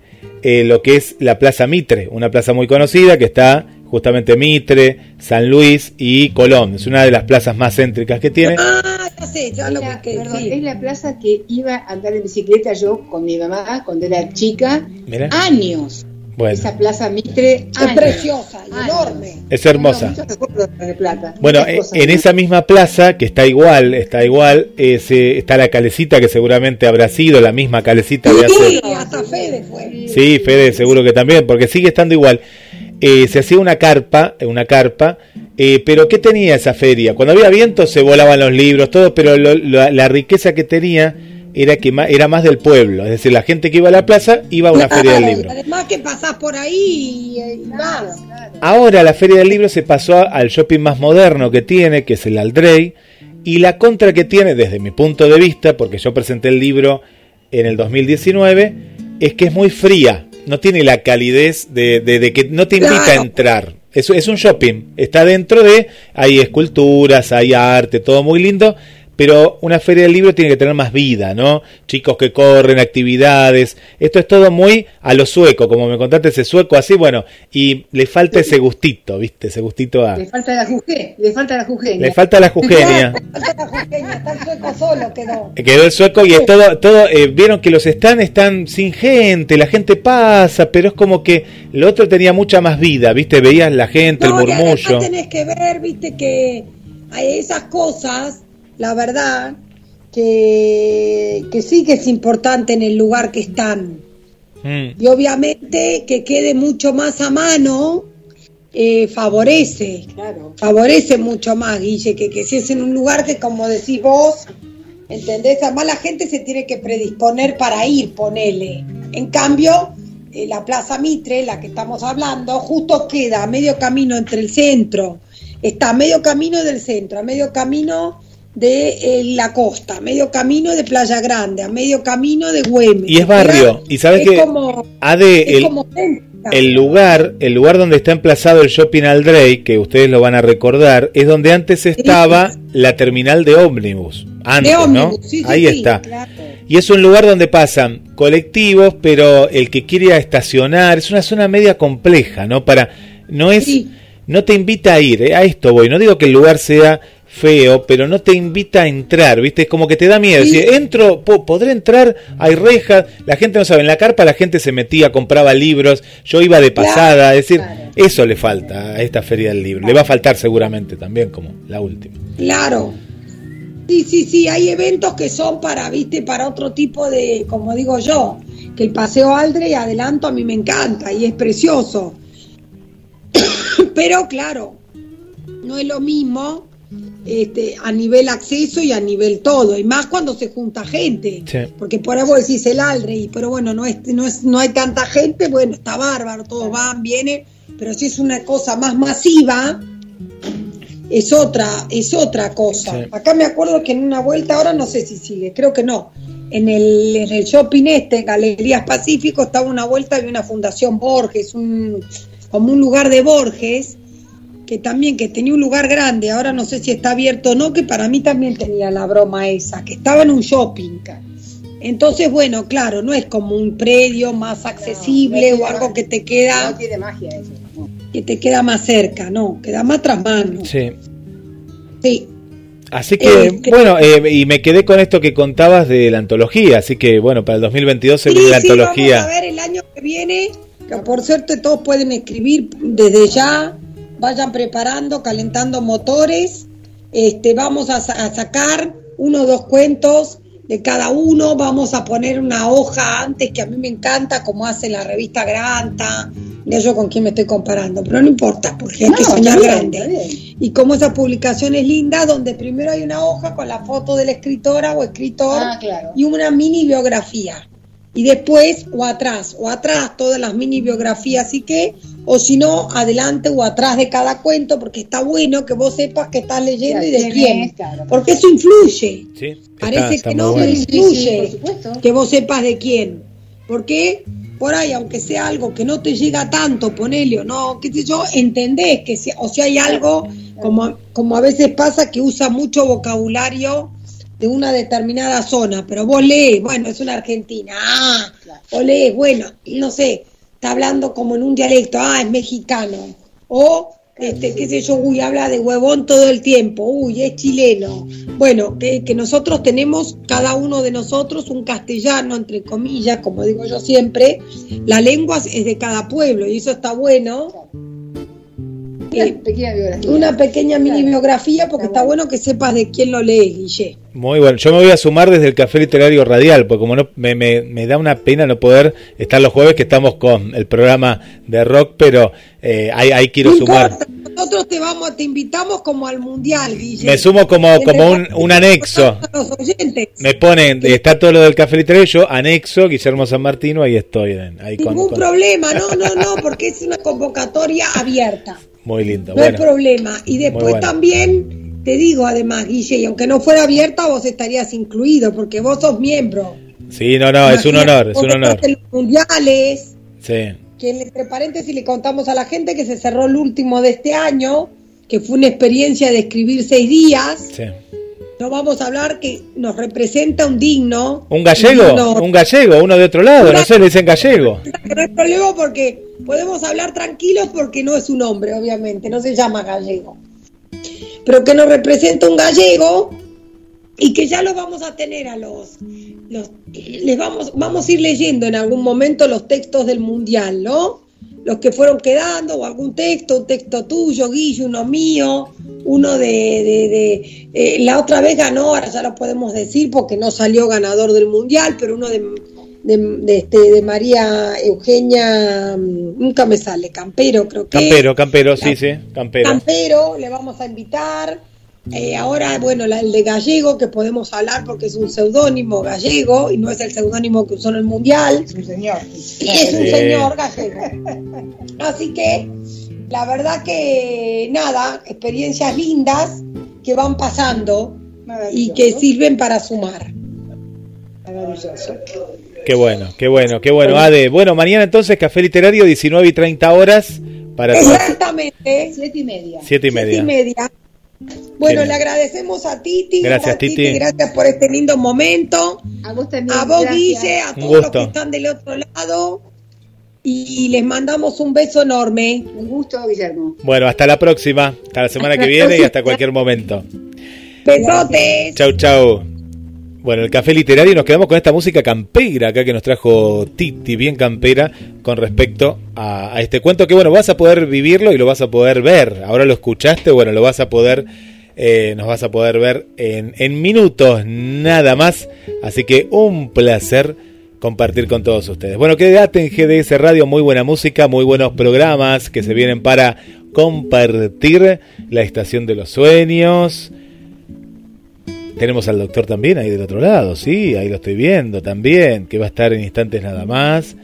eh, lo que es la Plaza Mitre, una plaza muy conocida que está justamente Mitre, San Luis y Colón. Es una de las plazas más céntrica que tiene. Ah, ya sé, ya lo que, Es la plaza que iba a andar en bicicleta yo con mi mamá cuando era chica, años. Esa plaza Mitre es preciosa, enorme. Es hermosa. Bueno, eh, en esa misma plaza, que está igual, está igual, está la calecita que seguramente habrá sido la misma calecita de hace... Sí, hasta Fede fue. Sí, Fede seguro que también, porque sigue estando igual. Eh, se hacía una carpa, una carpa, eh, pero ¿qué tenía esa feria? Cuando había viento se volaban los libros, todo, pero la riqueza que tenía era que era más del pueblo, es decir, la gente que iba a la plaza iba a una feria del libro. Además que pasás por ahí y, Ahora la feria del libro se pasó al shopping más moderno que tiene, que es el Aldrey, y la contra que tiene, desde mi punto de vista, porque yo presenté el libro en el 2019, es que es muy fría, no tiene la calidez de, que no te invita a entrar. Es, es un shopping, está dentro de, hay esculturas, hay arte, todo muy lindo, pero una feria del libro tiene que tener más vida, ¿no? Chicos que corren, actividades, esto es todo muy a lo sueco, como me contaste ese sueco así, bueno, y le falta ese gustito, ¿viste? Ese gustito a... Le falta la juge, le falta la jugenia. Le falta la jugenia. está el sueco solo quedó. Quedó el sueco y es todo, todo eh, vieron que los stands están sin gente, la gente pasa, pero es como que lo otro tenía mucha más vida, ¿viste? Veías la gente, el murmullo. Y tenés que ver, ¿viste? Que hay esas cosas la verdad que, que sí que es importante en el lugar que están. Mm. Y obviamente que quede mucho más a mano eh, favorece, favorece mucho más, Guille, que, que si es en un lugar que como decís vos, ¿entendés? Además la gente se tiene que predisponer para ir, ponele. En cambio, eh, la Plaza Mitre, la que estamos hablando, justo queda a medio camino entre el centro, está a medio camino del centro, a medio camino de eh, la costa, medio camino de Playa Grande, a medio camino de Güemes. Y es barrio, y sabes que el, el, lugar, el lugar donde está emplazado el Shopping Aldrey, que ustedes lo van a recordar, es donde antes estaba la terminal de ómnibus. Antes, ¿no? Ahí está. Y es un lugar donde pasan colectivos, pero el que quiere estacionar, es una zona media compleja, ¿no? Para no es no te invita a ir, ¿eh? a esto voy, no digo que el lugar sea feo, pero no te invita a entrar, ¿viste? Es como que te da miedo. Si entro, ¿podré entrar? Hay rejas, la gente no sabe. En la carpa la gente se metía, compraba libros, yo iba de pasada, es decir, eso le falta a esta feria del libro. Le va a faltar seguramente también, como la última. Claro. Sí, sí, sí, hay eventos que son para, ¿viste? Para otro tipo de, como digo yo, que el Paseo Aldre y adelanto a mí me encanta y es precioso. pero claro, no es lo mismo este, a nivel acceso y a nivel todo, y más cuando se junta gente, porque por ahí vos decís el Aldre, pero bueno, no, es, no, es, no hay tanta gente, bueno, está bárbaro, todos van, vienen, pero si es una cosa más masiva, es otra, es otra cosa. Acá me acuerdo que en una vuelta, ahora no sé si sigue, creo que no, en el, en el shopping este, Galerías Pacífico, estaba una vuelta de una fundación Borges, un, como un lugar de Borges, que también que tenía un lugar grande, ahora no sé si está abierto o no, que para mí también tenía la broma esa, que estaba en un shopping. Entonces, bueno, claro, no es como un predio más accesible o algo que te queda... No tiene magia eso. Que te queda más cerca, no, queda más tras mano. Sí. Sí. Así que, este, bueno, eh, y me quedé con esto que contabas de la antología, así que, bueno, para el 2022 se viene la sí, antología. Vamos a ver el año que viene, que por cierto todos pueden escribir desde ya, vayan preparando, calentando motores, este, vamos a, a sacar uno o dos cuentos de cada uno, vamos a poner una hoja antes que a mí me encanta, como hace la revista Granta, no yo con quién me estoy comparando, pero no importa, porque hay que soñar grande. Y como esa publicación es linda, donde primero hay una hoja con la foto de la escritora o escritor Ah, y una mini biografía. Y después, o atrás, o atrás, todas las mini biografías y qué, o si no, adelante o atrás de cada cuento, porque está bueno que vos sepas que estás leyendo y de Quién quién. es, claro. Porque eso influye. Sí, está- Parece está que no, bueno. pero Sí, sí, influye que vos sepas de quién. Porque por ahí, aunque sea algo que no te llega tanto, ponele o no, qué sé yo, entendés que si, o si hay algo, como, como a veces pasa, que usa mucho vocabulario de una determinada zona, pero vos lees, bueno, es una argentina, ah, o lees, bueno, no sé, está hablando como en un dialecto, ah, es mexicano, o este, qué sé yo, uy, habla de huevón todo el tiempo, uy, es chileno. Bueno, que, que nosotros tenemos, cada uno de nosotros, un castellano, entre comillas, como digo yo siempre, la lengua es de cada pueblo y eso está bueno. Una Eh, pequeña biografía. una pequeña mini biografía porque Está está bueno que sepas de quién lo lee, Guille. Muy bueno. Yo me voy a sumar desde el Café Literario Radial, porque como no me, me, me da una pena no poder estar los jueves que estamos con el programa de rock, pero eh, ahí, ahí quiero No sumar. importa, nosotros te vamos, te invitamos como al mundial, Guille. Me sumo como, como un, un anexo. A los oyentes. Me ponen, está todo lo del Café Literario, yo anexo, Guillermo San Martino, ahí estoy. en- Ahí con- Ningún con- problema, no, no, no, porque es una convocatoria abierta. Muy lindo. No hay Bueno, problema. Y después bueno. también te digo, además, Guille, y aunque no fuera abierta, vos estarías incluido, porque vos sos miembro. sí, no, no, es un Imagínate, honor, es un honor. en los mundiales, Sí. que entre paréntesis le contamos a la gente que se cerró el último de este año, que fue una experiencia de escribir seis días. sí. No vamos a hablar que nos representa un digno. ¿Un gallego? digno- Un gallego, uno de otro lado, no sé, le dicen gallego. no hay problema porque podemos hablar tranquilos porque no es un hombre, obviamente, no se llama gallego. Pero que nos representa un gallego y que ya lo vamos a tener a los, los les vamos vamos a ir leyendo en algún momento los textos del mundial, ¿no? Los que fueron quedando o algún texto, un texto tuyo, Guillo, uno mío, uno de, de, de- eh, la otra vez ganó, ahora ya lo podemos decir porque no salió ganador del mundial, pero uno de de, de, este, de María Eugenia, mm, nunca me sale, Campero creo que. Campero, campero, sí, sí, campero. Campero, le vamos a invitar. Eh, ahora, bueno, la- el de Gallego, que podemos hablar porque es un seudónimo gallego y no es el seudónimo que usó en el Mundial. Es un señor. Y es un Sí. señor gallego. Así que, la verdad que, nada, experiencias lindas que van pasando y que sirven para sumar. Maravilloso. Qué bueno, qué bueno, qué bueno. Ade, bueno, mañana entonces Café Literario, 19 y 30 horas para. Exactamente. Siete y media. 7 y Siete media. y media. Bueno, Bien. le agradecemos a Titi. Gracias, a Titi. Gracias por este lindo momento. A vos también. A vos, gracias. Guille, a todos los que están del otro lado. Y les mandamos un beso enorme. Un gusto, Guillermo. Bueno, hasta la próxima, hasta la semana que viene y hasta cualquier momento. Besotes. Chau, chau. Bueno, el café literario nos quedamos con esta música campera acá que nos trajo Titi, bien campera, con respecto a, a este cuento que, bueno, vas a poder vivirlo y lo vas a poder ver. Ahora lo escuchaste, bueno, lo vas a poder, eh, nos vas a poder ver en, en minutos nada más. Así que un placer compartir con todos ustedes. Bueno, quédate en GDS Radio, muy buena música, muy buenos programas que se vienen para compartir la estación de los sueños. Tenemos al doctor también ahí del otro lado, sí, ahí lo estoy viendo también, que va a estar en instantes nada más.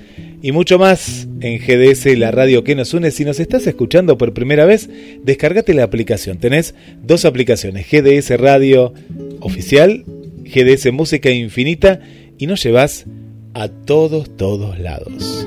Y mucho más en GDS, la radio que nos une. Si nos estás escuchando por primera vez, descargate la aplicación. Tenés dos aplicaciones, GDS Radio Oficial, GDS Música Infinita, y nos llevas a todos, todos lados.